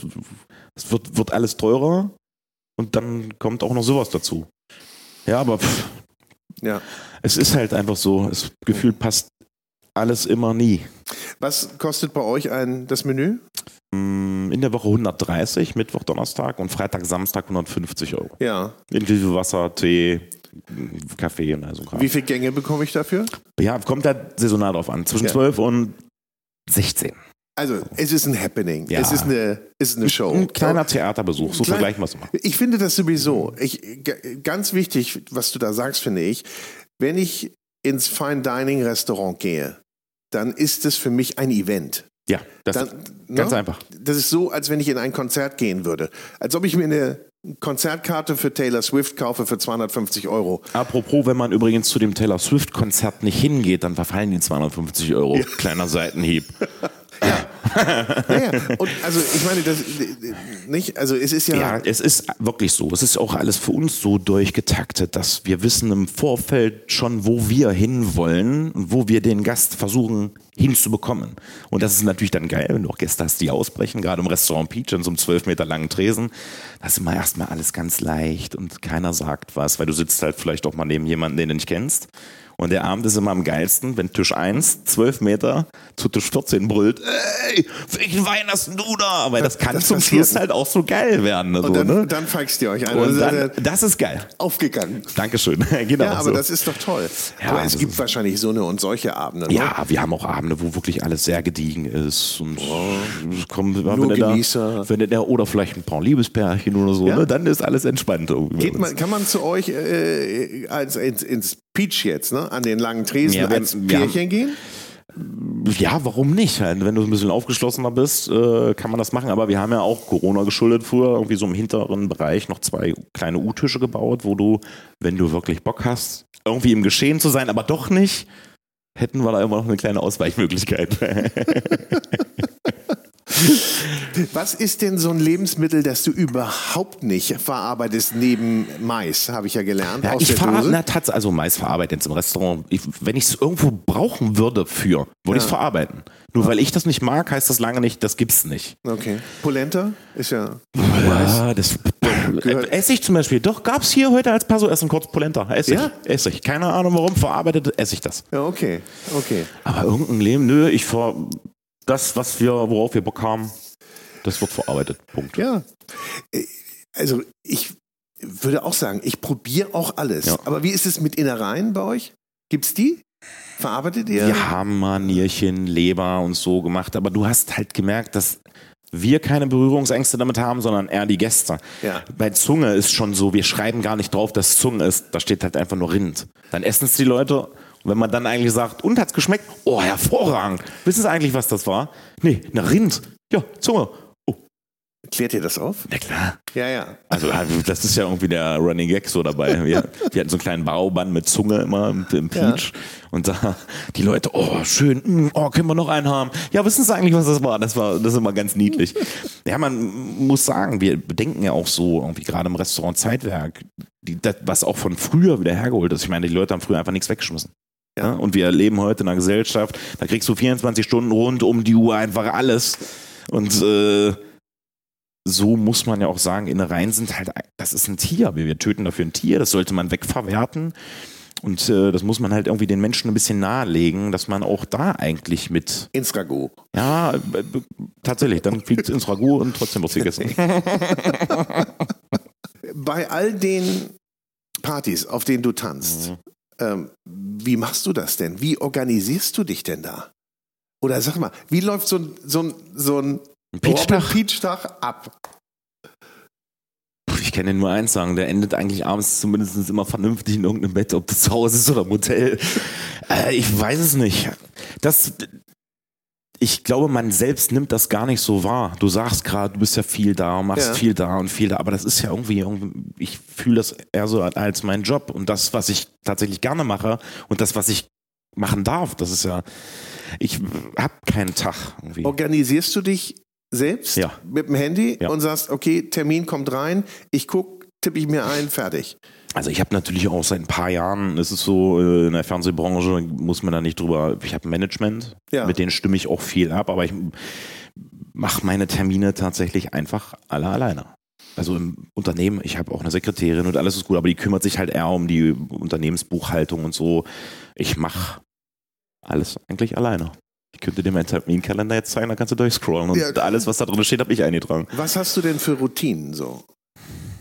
es wird, wird alles teurer. Und dann kommt auch noch sowas dazu. Ja, aber pff, ja. es ist halt einfach so. Das Gefühl passt alles immer nie. Was kostet bei euch ein, das Menü? Mm, in der Woche 130, Mittwoch, Donnerstag und Freitag, Samstag 150 Euro. Ja. Inklusive Wasser, Tee, Kaffee und also Wie viele Gänge bekomme ich dafür? Ja, kommt halt saisonal drauf an. Zwischen ja. 12 und 16. Also, es ist ein Happening. Ja. Es, ist eine, es ist eine Show. Ein kleiner Theaterbesuch, so Klein, vergleichen wir es mal. Ich finde das sowieso. Ich, ganz wichtig, was du da sagst, finde ich, wenn ich ins Fine Dining Restaurant gehe, dann ist es für mich ein Event. Ja, das dann, ganz ne? einfach. Das ist so, als wenn ich in ein Konzert gehen würde. Als ob ich mir eine Konzertkarte für Taylor Swift kaufe für 250 Euro. Apropos, wenn man übrigens zu dem Taylor Swift-Konzert nicht hingeht, dann verfallen die 250 Euro. Ja. Kleiner Seitenhieb. ja. Und also ich meine, das nicht, also es ist ja. Ja, es ist wirklich so. Es ist auch alles für uns so durchgetaktet, dass wir wissen im Vorfeld schon, wo wir hinwollen und wo wir den Gast versuchen hinzubekommen. Und das ist natürlich dann geil, wenn du auch Gäste hast, die ausbrechen, gerade im Restaurant Peach in so einem zwölf Meter langen Tresen. Da ist immer erstmal alles ganz leicht und keiner sagt was, weil du sitzt halt vielleicht auch mal neben jemanden, den du nicht kennst. Und der Abend ist immer am geilsten, wenn Tisch 1, 12 Meter, zu Tisch 14 brüllt, ey, welchen Wein hast du da? Aber das kann das zum Schluss halt auch so geil werden. Und so, dann, ne? dann feigst ihr euch ein. Und also dann, das ist geil. Aufgegangen. Dankeschön. genau ja, aber so. das ist doch toll. Ja, aber es gibt wahrscheinlich so eine und solche Abende. Ne? Ja, wir haben auch Abende, wo wirklich alles sehr gediegen ist. Und oh, kommt, nur wenn Genießer. Da, wenn der, oder vielleicht ein paar Liebespärchen oder so, ja? ne? dann ist alles entspannt. Geht man, kann man zu euch äh, als, ins, ins Peach jetzt, ne? an den langen Tresen ja, als Pärchen gehen? Ja, warum nicht? Wenn du ein bisschen aufgeschlossener bist, äh, kann man das machen. Aber wir haben ja auch Corona geschuldet früher irgendwie so im hinteren Bereich noch zwei kleine U-Tische gebaut, wo du, wenn du wirklich Bock hast, irgendwie im Geschehen zu sein, aber doch nicht, hätten wir da immer noch eine kleine Ausweichmöglichkeit. Was ist denn so ein Lebensmittel, das du überhaupt nicht verarbeitest neben Mais, habe ich ja gelernt. Ja, ich verarbeite, also Mais verarbeite jetzt im Restaurant. Ich, wenn ich es irgendwo brauchen würde für, würde ich es verarbeiten. Nur weil ich das nicht mag, heißt das lange nicht, das gibt's nicht. Okay. Polenta ist ja. Ja, das Gehört- äh, Essig zum Beispiel. Doch, gab's hier heute als Paso essen kurz Polenta. Essig. Ja? Essig. Keine Ahnung warum, verarbeitet esse ich das. Ja, okay. Okay. Aber irgendein Leben, nö, ich ver das, was wir, worauf wir Bock haben, das wird verarbeitet. Punkt. Ja. Also ich würde auch sagen, ich probiere auch alles. Ja. Aber wie ist es mit Innereien bei euch? Gibt's die? Verarbeitet ihr? Wir haben mal Nierchen, Leber und so gemacht, aber du hast halt gemerkt, dass wir keine Berührungsängste damit haben, sondern eher die Gäste. Ja. Bei Zunge ist schon so, wir schreiben gar nicht drauf, dass Zunge ist. Da steht halt einfach nur Rind. Dann essen es die Leute. Wenn man dann eigentlich sagt, und hat's geschmeckt? Oh, hervorragend. Wissen Sie eigentlich, was das war? Nee, eine Rind. Ja, Zunge. Oh, Klärt ihr das auf? na klar. Ja, ja. Also das ist ja irgendwie der Running Gag so dabei. Wir, wir hatten so einen kleinen Bauband mit Zunge immer im, im Peach. Und da die Leute, oh schön, mm, oh, können wir noch einen haben? Ja, wissen Sie eigentlich, was das war? Das war das ist immer ganz niedlich. Ja, man muss sagen, wir bedenken ja auch so, irgendwie gerade im Restaurant Zeitwerk, die, das, was auch von früher wieder hergeholt ist. Ich meine, die Leute haben früher einfach nichts weggeschmissen. Ja. Und wir leben heute in einer Gesellschaft, da kriegst du 24 Stunden rund um die Uhr einfach alles. Und äh, so muss man ja auch sagen, Innereien sind halt, das ist ein Tier. Wir, wir töten dafür ein Tier, das sollte man wegverwerten. Und äh, das muss man halt irgendwie den Menschen ein bisschen nahelegen, dass man auch da eigentlich mit, Ins Ragout. ja, äh, äh, tatsächlich, dann fliegt es ins Ragout und trotzdem wird gegessen. Bei all den Partys, auf denen du tanzt, Mhm. Ähm, wie machst du das denn? Wie organisierst du dich denn da? Oder sag mal, wie läuft so ein, so ein, so ein Peach-Tag ab? Ich kann dir nur eins sagen, der endet eigentlich abends zumindest immer vernünftig in irgendeinem Bett, ob das zu Hause ist oder im Hotel. Äh, ich weiß es nicht. Das, ich glaube, man selbst nimmt das gar nicht so wahr. Du sagst gerade, du bist ja viel da und machst Ja. viel da und viel da, aber das ist ja irgendwie, irgendwie ich fühle das eher so als mein Job und das, was ich tatsächlich gerne mache und das, was ich machen darf, das ist ja, ich habe keinen Tag irgendwie. Organisierst du dich selbst Ja. mit dem Handy Ja. und sagst, okay, Termin kommt rein, ich gucke, tippe ich mir ein, fertig. Also ich habe natürlich auch seit ein paar Jahren, es ist so, äh, in der Fernsehbranche muss man da nicht drüber, ich habe Management, Ja. mit denen stimme ich auch viel ab, aber ich mache meine Termine tatsächlich einfach alle alleine. Also im Unternehmen, ich habe auch eine Sekretärin und alles ist gut, aber die kümmert sich halt eher um die Unternehmensbuchhaltung und so. Ich mache alles eigentlich alleine. Ich könnte dir meinen Terminkalender jetzt zeigen, da kannst du durchscrollen und Ja. alles, was da drin steht, habe ich eingetragen. Was hast du denn für Routinen so?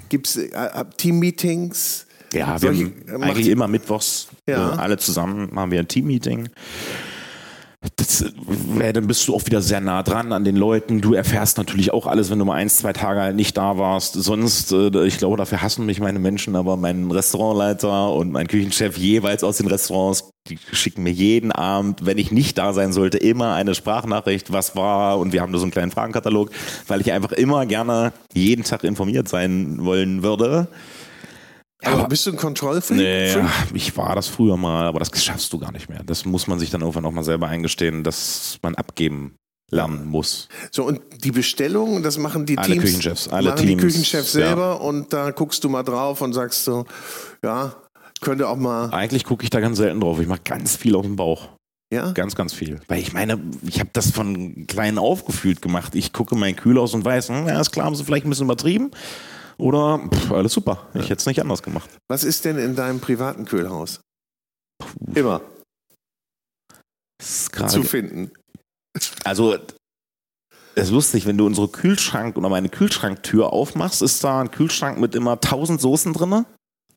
Gibt's äh, äh, Team-Meetings? Ja, wir haben macht- eigentlich immer mittwochs Ja. äh, alle zusammen haben wir ein Team-Meeting. Das, äh, dann bist du auch wieder sehr nah dran an den Leuten. Du erfährst natürlich auch alles, wenn du mal eins, zwei Tage halt nicht da warst. Sonst, äh, ich glaube, dafür hassen mich meine Menschen, aber mein Restaurantleiter und mein Küchenchef jeweils aus den Restaurants, die schicken mir jeden Abend, wenn ich nicht da sein sollte, immer eine Sprachnachricht, was war. Und wir haben da so einen kleinen Fragenkatalog, weil ich einfach immer gerne jeden Tag informiert sein wollen würde. Aber bist du ein Kontrollfreak? Nee, ich war das früher mal, aber das schaffst du gar nicht mehr. Das muss man sich dann irgendwann auch mal selber eingestehen, dass man abgeben lernen muss. So, und die Bestellung, das machen die Alle Teams. Küchenchefs, alle machen Teams, die Küchenchefs ja. selber und da guckst du mal drauf und sagst so, ja, könnte auch mal, Eigentlich gucke ich da ganz selten drauf. Ich mache ganz viel auf dem Bauch. ja? Ganz, ganz viel. Weil ich meine, ich habe das von klein auf gefühlt gemacht. Ich gucke mein Kühlhaus und weiß, hm, ja, ist klar, haben sie vielleicht ein bisschen übertrieben. Oder pff, alles super. Ich hätte es nicht anders gemacht. Was ist denn in deinem privaten Kühlhaus? Immer Das ist zu finden. Also, es ist lustig, wenn du unsere Kühlschrank oder meine Kühlschranktür aufmachst, ist da ein Kühlschrank mit immer tausend Soßen drinne.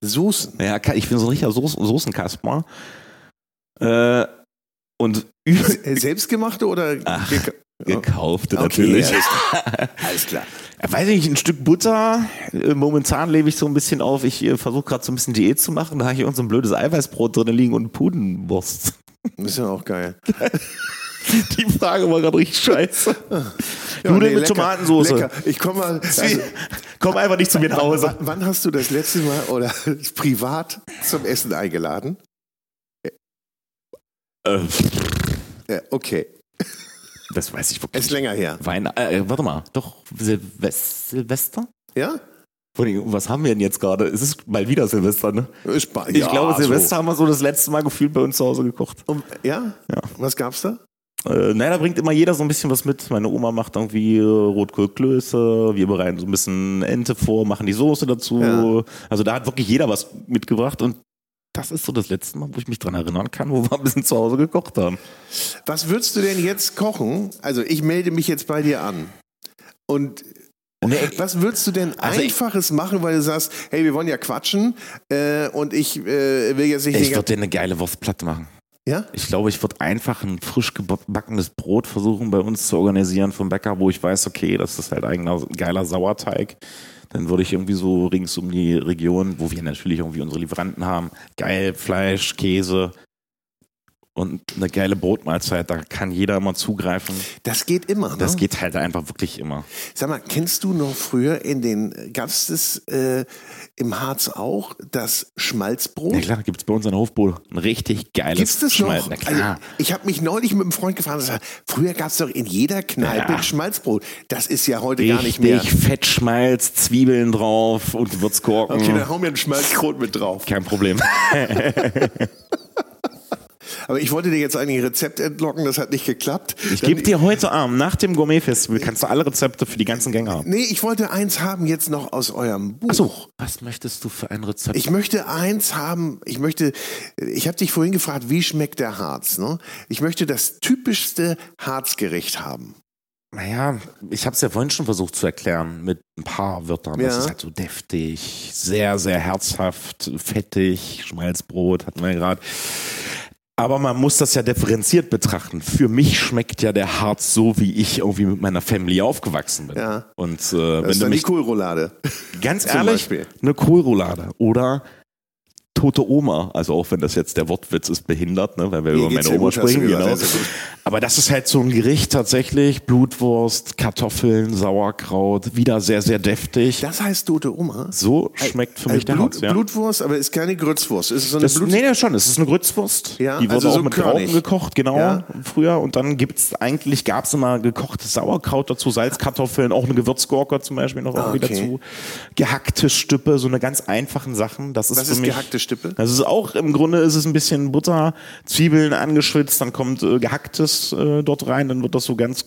Soßen. Ja, ich bin so ein richtiger Soßen Soßenkasper. Äh, und Äh, Selbstgemachte oder Ach, geka- gekaufte Okay, natürlich. alles klar. Alles klar. Ja, Weiß ich nicht, ein Stück Butter. Äh, Momentan lebe ich so ein bisschen auf. Ich äh, versuche gerade so ein bisschen Diät zu machen. Da habe ich irgend so ein blödes Eiweißbrot drin liegen und Pudenwurst. Das ist ja auch geil. Die Frage war gerade richtig scheiße. Ja, Nudeln mit lecker, Tomatensauce. Lecker. Ich komme mal. Also, Komm einfach nicht zu mir nach Hause. wann, wann hast du das letzte Mal oder privat zum Essen eingeladen? Äh, Ja, okay. das weiß ich wirklich Ist länger her. Wein, äh, warte mal, doch Silvest Silvester? Ja? Was haben wir denn jetzt gerade? Es ist mal wieder Silvester, ne? Ich ja, glaube, Silvester so. haben wir so das letzte Mal gefühlt bei uns zu Hause gekocht. Und, ja? Ja. Was gab's da? Äh, naja, da bringt immer jeder so ein bisschen was mit. Meine Oma macht irgendwie äh, Rotkohlklöße, wir bereiten so ein bisschen Ente vor, machen die Soße dazu. Ja. Also da hat wirklich jeder was mitgebracht und das ist so das letzte Mal, wo ich mich dran erinnern kann, wo wir ein bisschen zu Hause gekocht haben. Was würdest du denn jetzt kochen? Also ich melde mich jetzt bei dir an. Und was würdest du denn Also ich- Einfaches machen, weil du sagst, hey, wir wollen ja quatschen äh, und ich äh, will jetzt nicht... Ich würde dir eine geile Wurstplatte machen. Ja? Ich glaube, ich würde einfach ein frisch gebackenes Brot versuchen bei uns zu organisieren vom Bäcker, wo ich weiß, okay, das ist halt eigener geiler Sauerteig. Dann würde ich irgendwie so rings um die Region, wo wir natürlich irgendwie unsere Lieferanten haben, geil Fleisch, Käse und eine geile Brotmahlzeit. Da kann jeder immer zugreifen. Das geht immer, ne? Das geht halt einfach wirklich immer. Sag mal, kennst du noch früher in den, gab's das äh, im Harz auch, das Schmalzbrot? Ja klar, gibt es bei uns an der Hofbude ein richtig geiles Gibt's das Schmalz. noch? Na klar. Also, ich habe mich neulich mit einem Freund gefahren und gesagt, früher gab's doch in jeder Kneipe Ja. ein Schmalzbrot. Das ist ja heute gar nicht mehr. Richtig Fettschmalz, Zwiebeln drauf und Gewürzgurken. Okay, dann hauen wir ein Schmalzbrot mit drauf. Kein Problem. Aber ich wollte dir jetzt eigentlich ein Rezept entlocken, das hat nicht geklappt. Ich gebe dir heute Abend nach dem Gourmet-Festival kannst du alle Rezepte für die ganzen Gänge haben. Nee, ich wollte eins haben jetzt noch aus eurem Buch. Achso, was möchtest du für ein Rezept? Ich möchte eins haben, ich möchte, ich habe dich vorhin gefragt, wie schmeckt der Harz? Ne? Ich möchte das typischste Harzgericht haben. naja, ich habe es ja vorhin schon versucht zu erklären mit ein paar Wörtern. Das Ja. ist halt so deftig, sehr, sehr herzhaft, fettig, Schmalzbrot hatten wir ja gerade. Aber man muss das ja differenziert betrachten. Für mich schmeckt ja der Harz so, wie ich irgendwie mit meiner Family aufgewachsen bin. Ja. Und äh, Das wenn ist du dann die mich Kohlroulade. Ganz ehrlich, eine Kohlroulade oder tote Oma, also auch wenn das jetzt der Wortwitz ist, behindert, ne, weil wir Mir über meine Oma sprechen, genau. Aber das ist halt so ein Gericht tatsächlich, Blutwurst, Kartoffeln, Sauerkraut, wieder sehr, sehr deftig. Das heißt tote Oma. so schmeckt für mich Also der Blut, Harz, ja. Blutwurst, aber ist keine Grützwurst. Ist es so eine Das, Blut nee, nee, schon. Es ist eine Grützwurst. Ja, die wurde also auch so mit körnig. Gekocht, genau, Ja. früher. Und dann gibt's eigentlich, gab's immer gekochtes Sauerkraut dazu, Salzkartoffeln, auch eine Gewürzgurke zum Beispiel noch irgendwie Ah, okay. dazu. Gehackte Stüppe, so eine ganz einfachen Sachen. Das ist Was für ist mich, gehackte Stippe? Das ist auch, im Grunde ist es ein bisschen Butter, Zwiebeln angeschwitzt, dann kommt äh, gehacktes äh, dort rein, dann wird das so ganz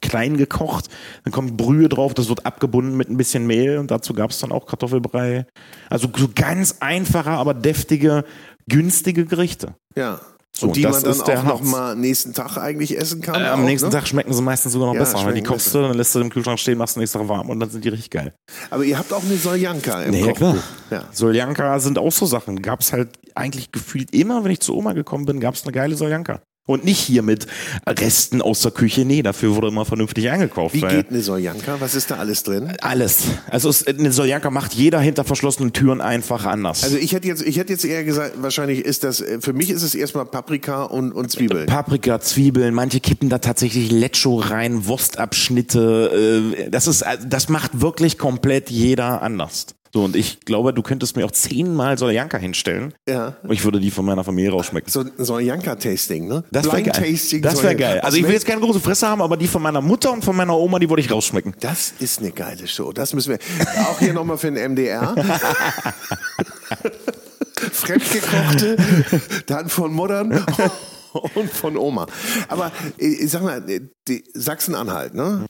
klein gekocht, dann kommt Brühe drauf, das wird abgebunden mit ein bisschen Mehl und dazu gab es dann auch Kartoffelbrei. Also so ganz einfache, aber deftige, günstige Gerichte. Ja. So, Und die man dann auch noch mal nächsten Tag eigentlich essen kann. Äh, am auch, nächsten ne? Tag schmecken sie meistens sogar noch Ja, besser, weil die kochst du, dann lässt du im Kühlschrank stehen, machst du nächsten Tag warm und dann sind die richtig geil. Aber ihr habt auch eine Soljanka im Nee, ja, Kochbuch. klar. Ja. Soljanka sind auch so Sachen. Gab es halt eigentlich gefühlt immer, wenn ich zu Oma gekommen bin, gab es eine geile Soljanka. Und nicht hier mit Resten aus der Küche. Nee, dafür wurde immer vernünftig eingekauft. Wie geht eine Soljanka? Was ist da alles drin? alles. Also es, eine Soljanka macht jeder hinter verschlossenen Türen einfach anders. Also ich hätte jetzt, ich hätte jetzt eher gesagt, wahrscheinlich ist das, äh, für mich ist es erstmal Paprika und, und Zwiebeln. Paprika, Zwiebeln, manche kippen da tatsächlich Lecho rein, Wurstabschnitte. Äh, das ist, also das macht wirklich komplett jeder anders. So, und ich glaube, du könntest mir auch zehnmal Soljanka hinstellen. Ja. Und ich würde die von meiner Familie rausschmecken. So ein Soljanka-Tasting, ne? Das wäre geil. Das wäre geil. Also ich will jetzt keine große Fresse haben, aber die von meiner Mutter und von meiner Oma, die würde ich rausschmecken. Das ist eine geile Show. Das müssen wir auch hier nochmal für den MDR. Fremdgekochte, dann von Muttern und von Oma. Aber äh, sag mal, äh, Sachsen-Anhalt, ne?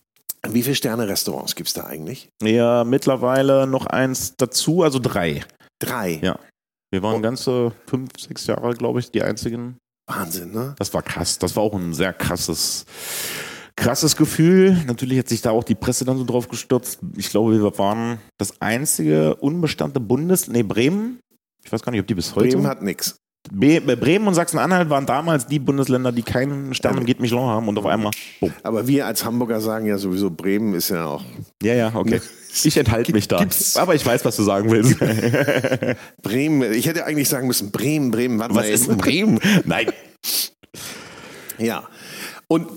Wie viele Sterne-Restaurants gibt's da eigentlich? Ja, mittlerweile noch eins dazu, also drei. Drei. Ja. Wir waren ganze fünf, sechs Jahre, glaube ich, die einzigen. Wahnsinn, ne? Das war krass. Das war auch ein sehr krasses, krasses Gefühl. Natürlich hat sich da auch die Presse dann so drauf gestürzt. Ich glaube, wir waren das einzige unbestandte Bundes, nee, Bremen. Ich weiß gar nicht, ob die bis heute. Bremen hat nix. Bremen und Sachsen-Anhalt waren damals die Bundesländer, die keinen Stern im Geht Michelin haben und auf einmal, boom. Aber wir als Hamburger sagen ja sowieso, Bremen ist ja auch. Ja, ja, okay. Ich enthalte mich da. Gibt's- Aber ich weiß, was du sagen willst. Bremen, ich hätte eigentlich sagen müssen, Bremen, Bremen, warte Was ist denn Bremen? Nein. Ja. Und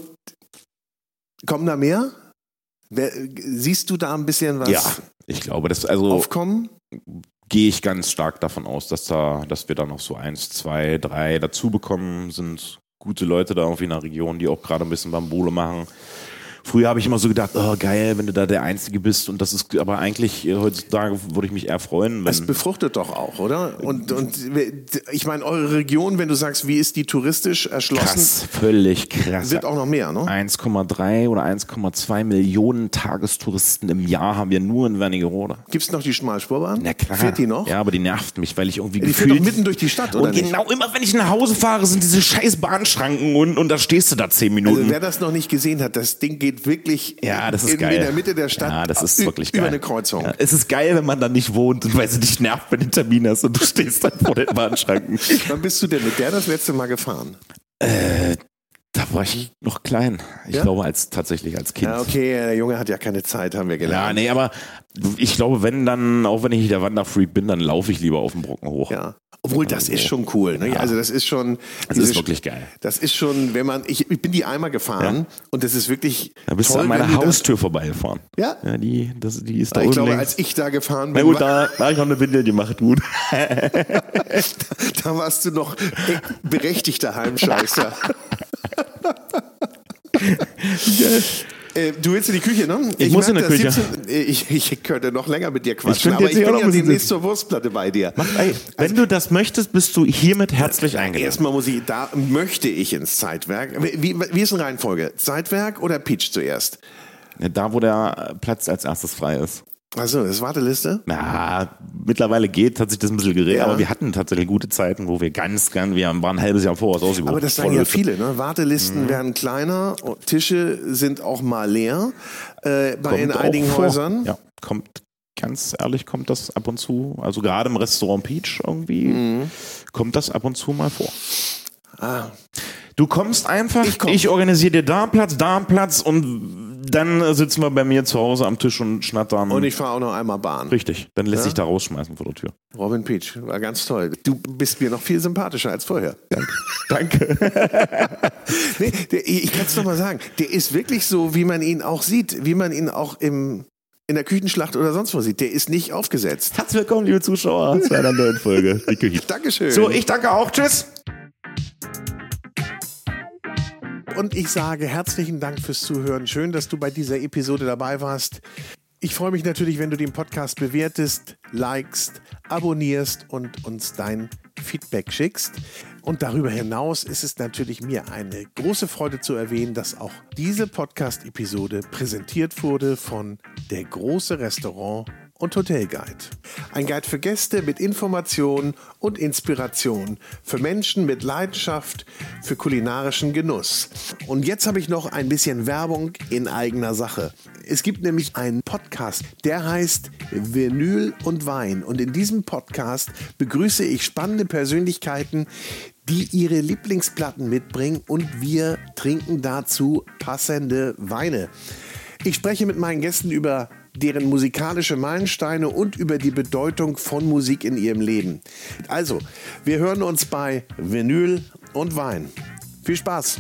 kommen da mehr? Wer, siehst du da ein bisschen was Ja, ich glaube, das, also aufkommen? Gehe ich ganz stark davon aus, dass da, dass wir da noch so eins, zwei, drei dazu bekommen sind. gute Leute da irgendwie in der Region, die auch gerade ein bisschen Bambule machen. Früher habe ich immer so gedacht, oh geil, wenn du da der Einzige bist und das ist, aber eigentlich äh, heutzutage würde ich mich eher freuen. Es befruchtet doch auch, oder? Und, und ich meine, eure Region, wenn du sagst, wie ist die touristisch erschlossen? Krass, völlig krass. Wird auch noch mehr, ne? 1,3 oder 1,2 Millionen Tagestouristen im Jahr haben wir nur in Wernigerode. Gibt es noch die Schmalspurbahn? Na klar. Fährt die noch? Ja, aber die nervt mich, weil ich irgendwie die gefühlt... fährt doch mitten durch die Stadt, oder Und genau immer, wenn ich nach Hause fahre, sind diese scheiß Bahnschranken und, und da stehst du da zehn Minuten. Also wer das noch nicht gesehen hat, das Ding geht wirklich ja, das ist in, geil. in der Mitte der Stadt Ja, das ist wirklich geil. über eine Kreuzung. Ja, es ist geil, wenn man da nicht wohnt und weil sie dich nervt, wenn du einen Termin hast und du stehst dann vor den Bahnschranken. Wann bist du denn mit der das letzte Mal gefahren? Da war ich noch klein. Ich Ja? glaube, als tatsächlich als Kind. Ja, okay, der Junge hat ja keine Zeit, haben wir Ja, gelernt. nee, aber ich glaube, wenn dann, auch wenn ich der Wanderfreak bin, dann laufe ich lieber auf den Brocken hoch. Ja. Obwohl, das ist schon cool. Ne? Also das ist schon... Das ist wirklich geil. Das ist schon, wenn man... Ich, ich bin die einmal gefahren und das ist wirklich Da bist toll, du an meiner Haustür vorbeigefahren. Ja? Ja, die, das, die ist da Da, ich glaube, links. als ich da gefahren Na bin, gut, war, da, da habe ich noch eine Windel gemacht, gut. da warst du noch äh, berechtigter Heimscheißer. Äh, du willst in die Küche, ne? Ich muss in dass Küche. 17 äh, ich, ich könnte noch länger mit dir quatschen, könnte aber ich bin auch ja demnächst zur Wurstplatte bei dir. Ey, wenn du das möchtest, bist du hiermit herzlich eingeladen. Erstmal muss ich, da möchte ich ins Zeitwerk. Wie, wie ist eine Reihenfolge? Zeitwerk oder Peach zuerst? Da, wo der Platz als erstes frei ist. Also, das ist Warteliste? Na, mittlerweile geht, hat sich das ein bisschen geregelt, Ja. aber wir hatten tatsächlich gute Zeiten, wo wir ganz, ganz, wir waren ein halbes Jahr voraus ausgebucht. Aber das sagen ja viele, ne? Mhm. Wartelisten werden kleiner, Tische sind auch mal leer äh, bei in Kommt auch einigen vor. Häusern. Ja, kommt, ganz ehrlich, kommt das ab und zu, also gerade im Restaurant Peach irgendwie, Mhm. kommt das ab und zu mal vor. Ah, Du kommst einfach, Ich ich, komm. organisiere dir da einen Platz, da einen Platz und dann sitzen wir bei mir zu Hause am Tisch und schnattern. und ich fahre auch noch einmal Bahn. Richtig, dann lässt Ja? sich da rausschmeißen vor der Tür. Robin Peach, war ganz toll. Du bist mir noch viel sympathischer als vorher. Danke. Nee, der, ich kann es noch mal sagen, der ist wirklich so, wie man ihn auch sieht, wie man ihn auch im, in der Küchenschlacht oder sonst wo sieht. Der ist nicht aufgesetzt. Herzlich willkommen, liebe Zuschauer, zu einer neuen Folge. Die Küche. Dankeschön. So, ich danke auch. Tschüss. Und ich sage herzlichen Dank fürs Zuhören. Schön, dass du bei dieser Episode dabei warst. Ich freue mich natürlich, wenn du den Podcast bewertest, likest, abonnierst und uns dein Feedback schickst. Und darüber hinaus ist es natürlich mir eine große Freude zu erwähnen, dass auch diese Podcast-Episode präsentiert wurde von Der große Restaurant und Hotelguide. Ein Guide für Gäste mit Informationen und Inspiration, für Menschen mit Leidenschaft für kulinarischen Genuss. Und jetzt habe ich noch ein bisschen Werbung in eigener Sache. Es gibt nämlich einen Podcast, der heißt Vinyl und Wein. Und in diesem Podcast begrüße ich spannende Persönlichkeiten, die ihre Lieblingsplatten mitbringen und wir trinken dazu passende Weine. Ich spreche mit meinen Gästen über deren musikalische Meilensteine und über die Bedeutung von Musik in ihrem Leben. Also, wir hören uns bei Vinyl und Wein. Viel Spaß!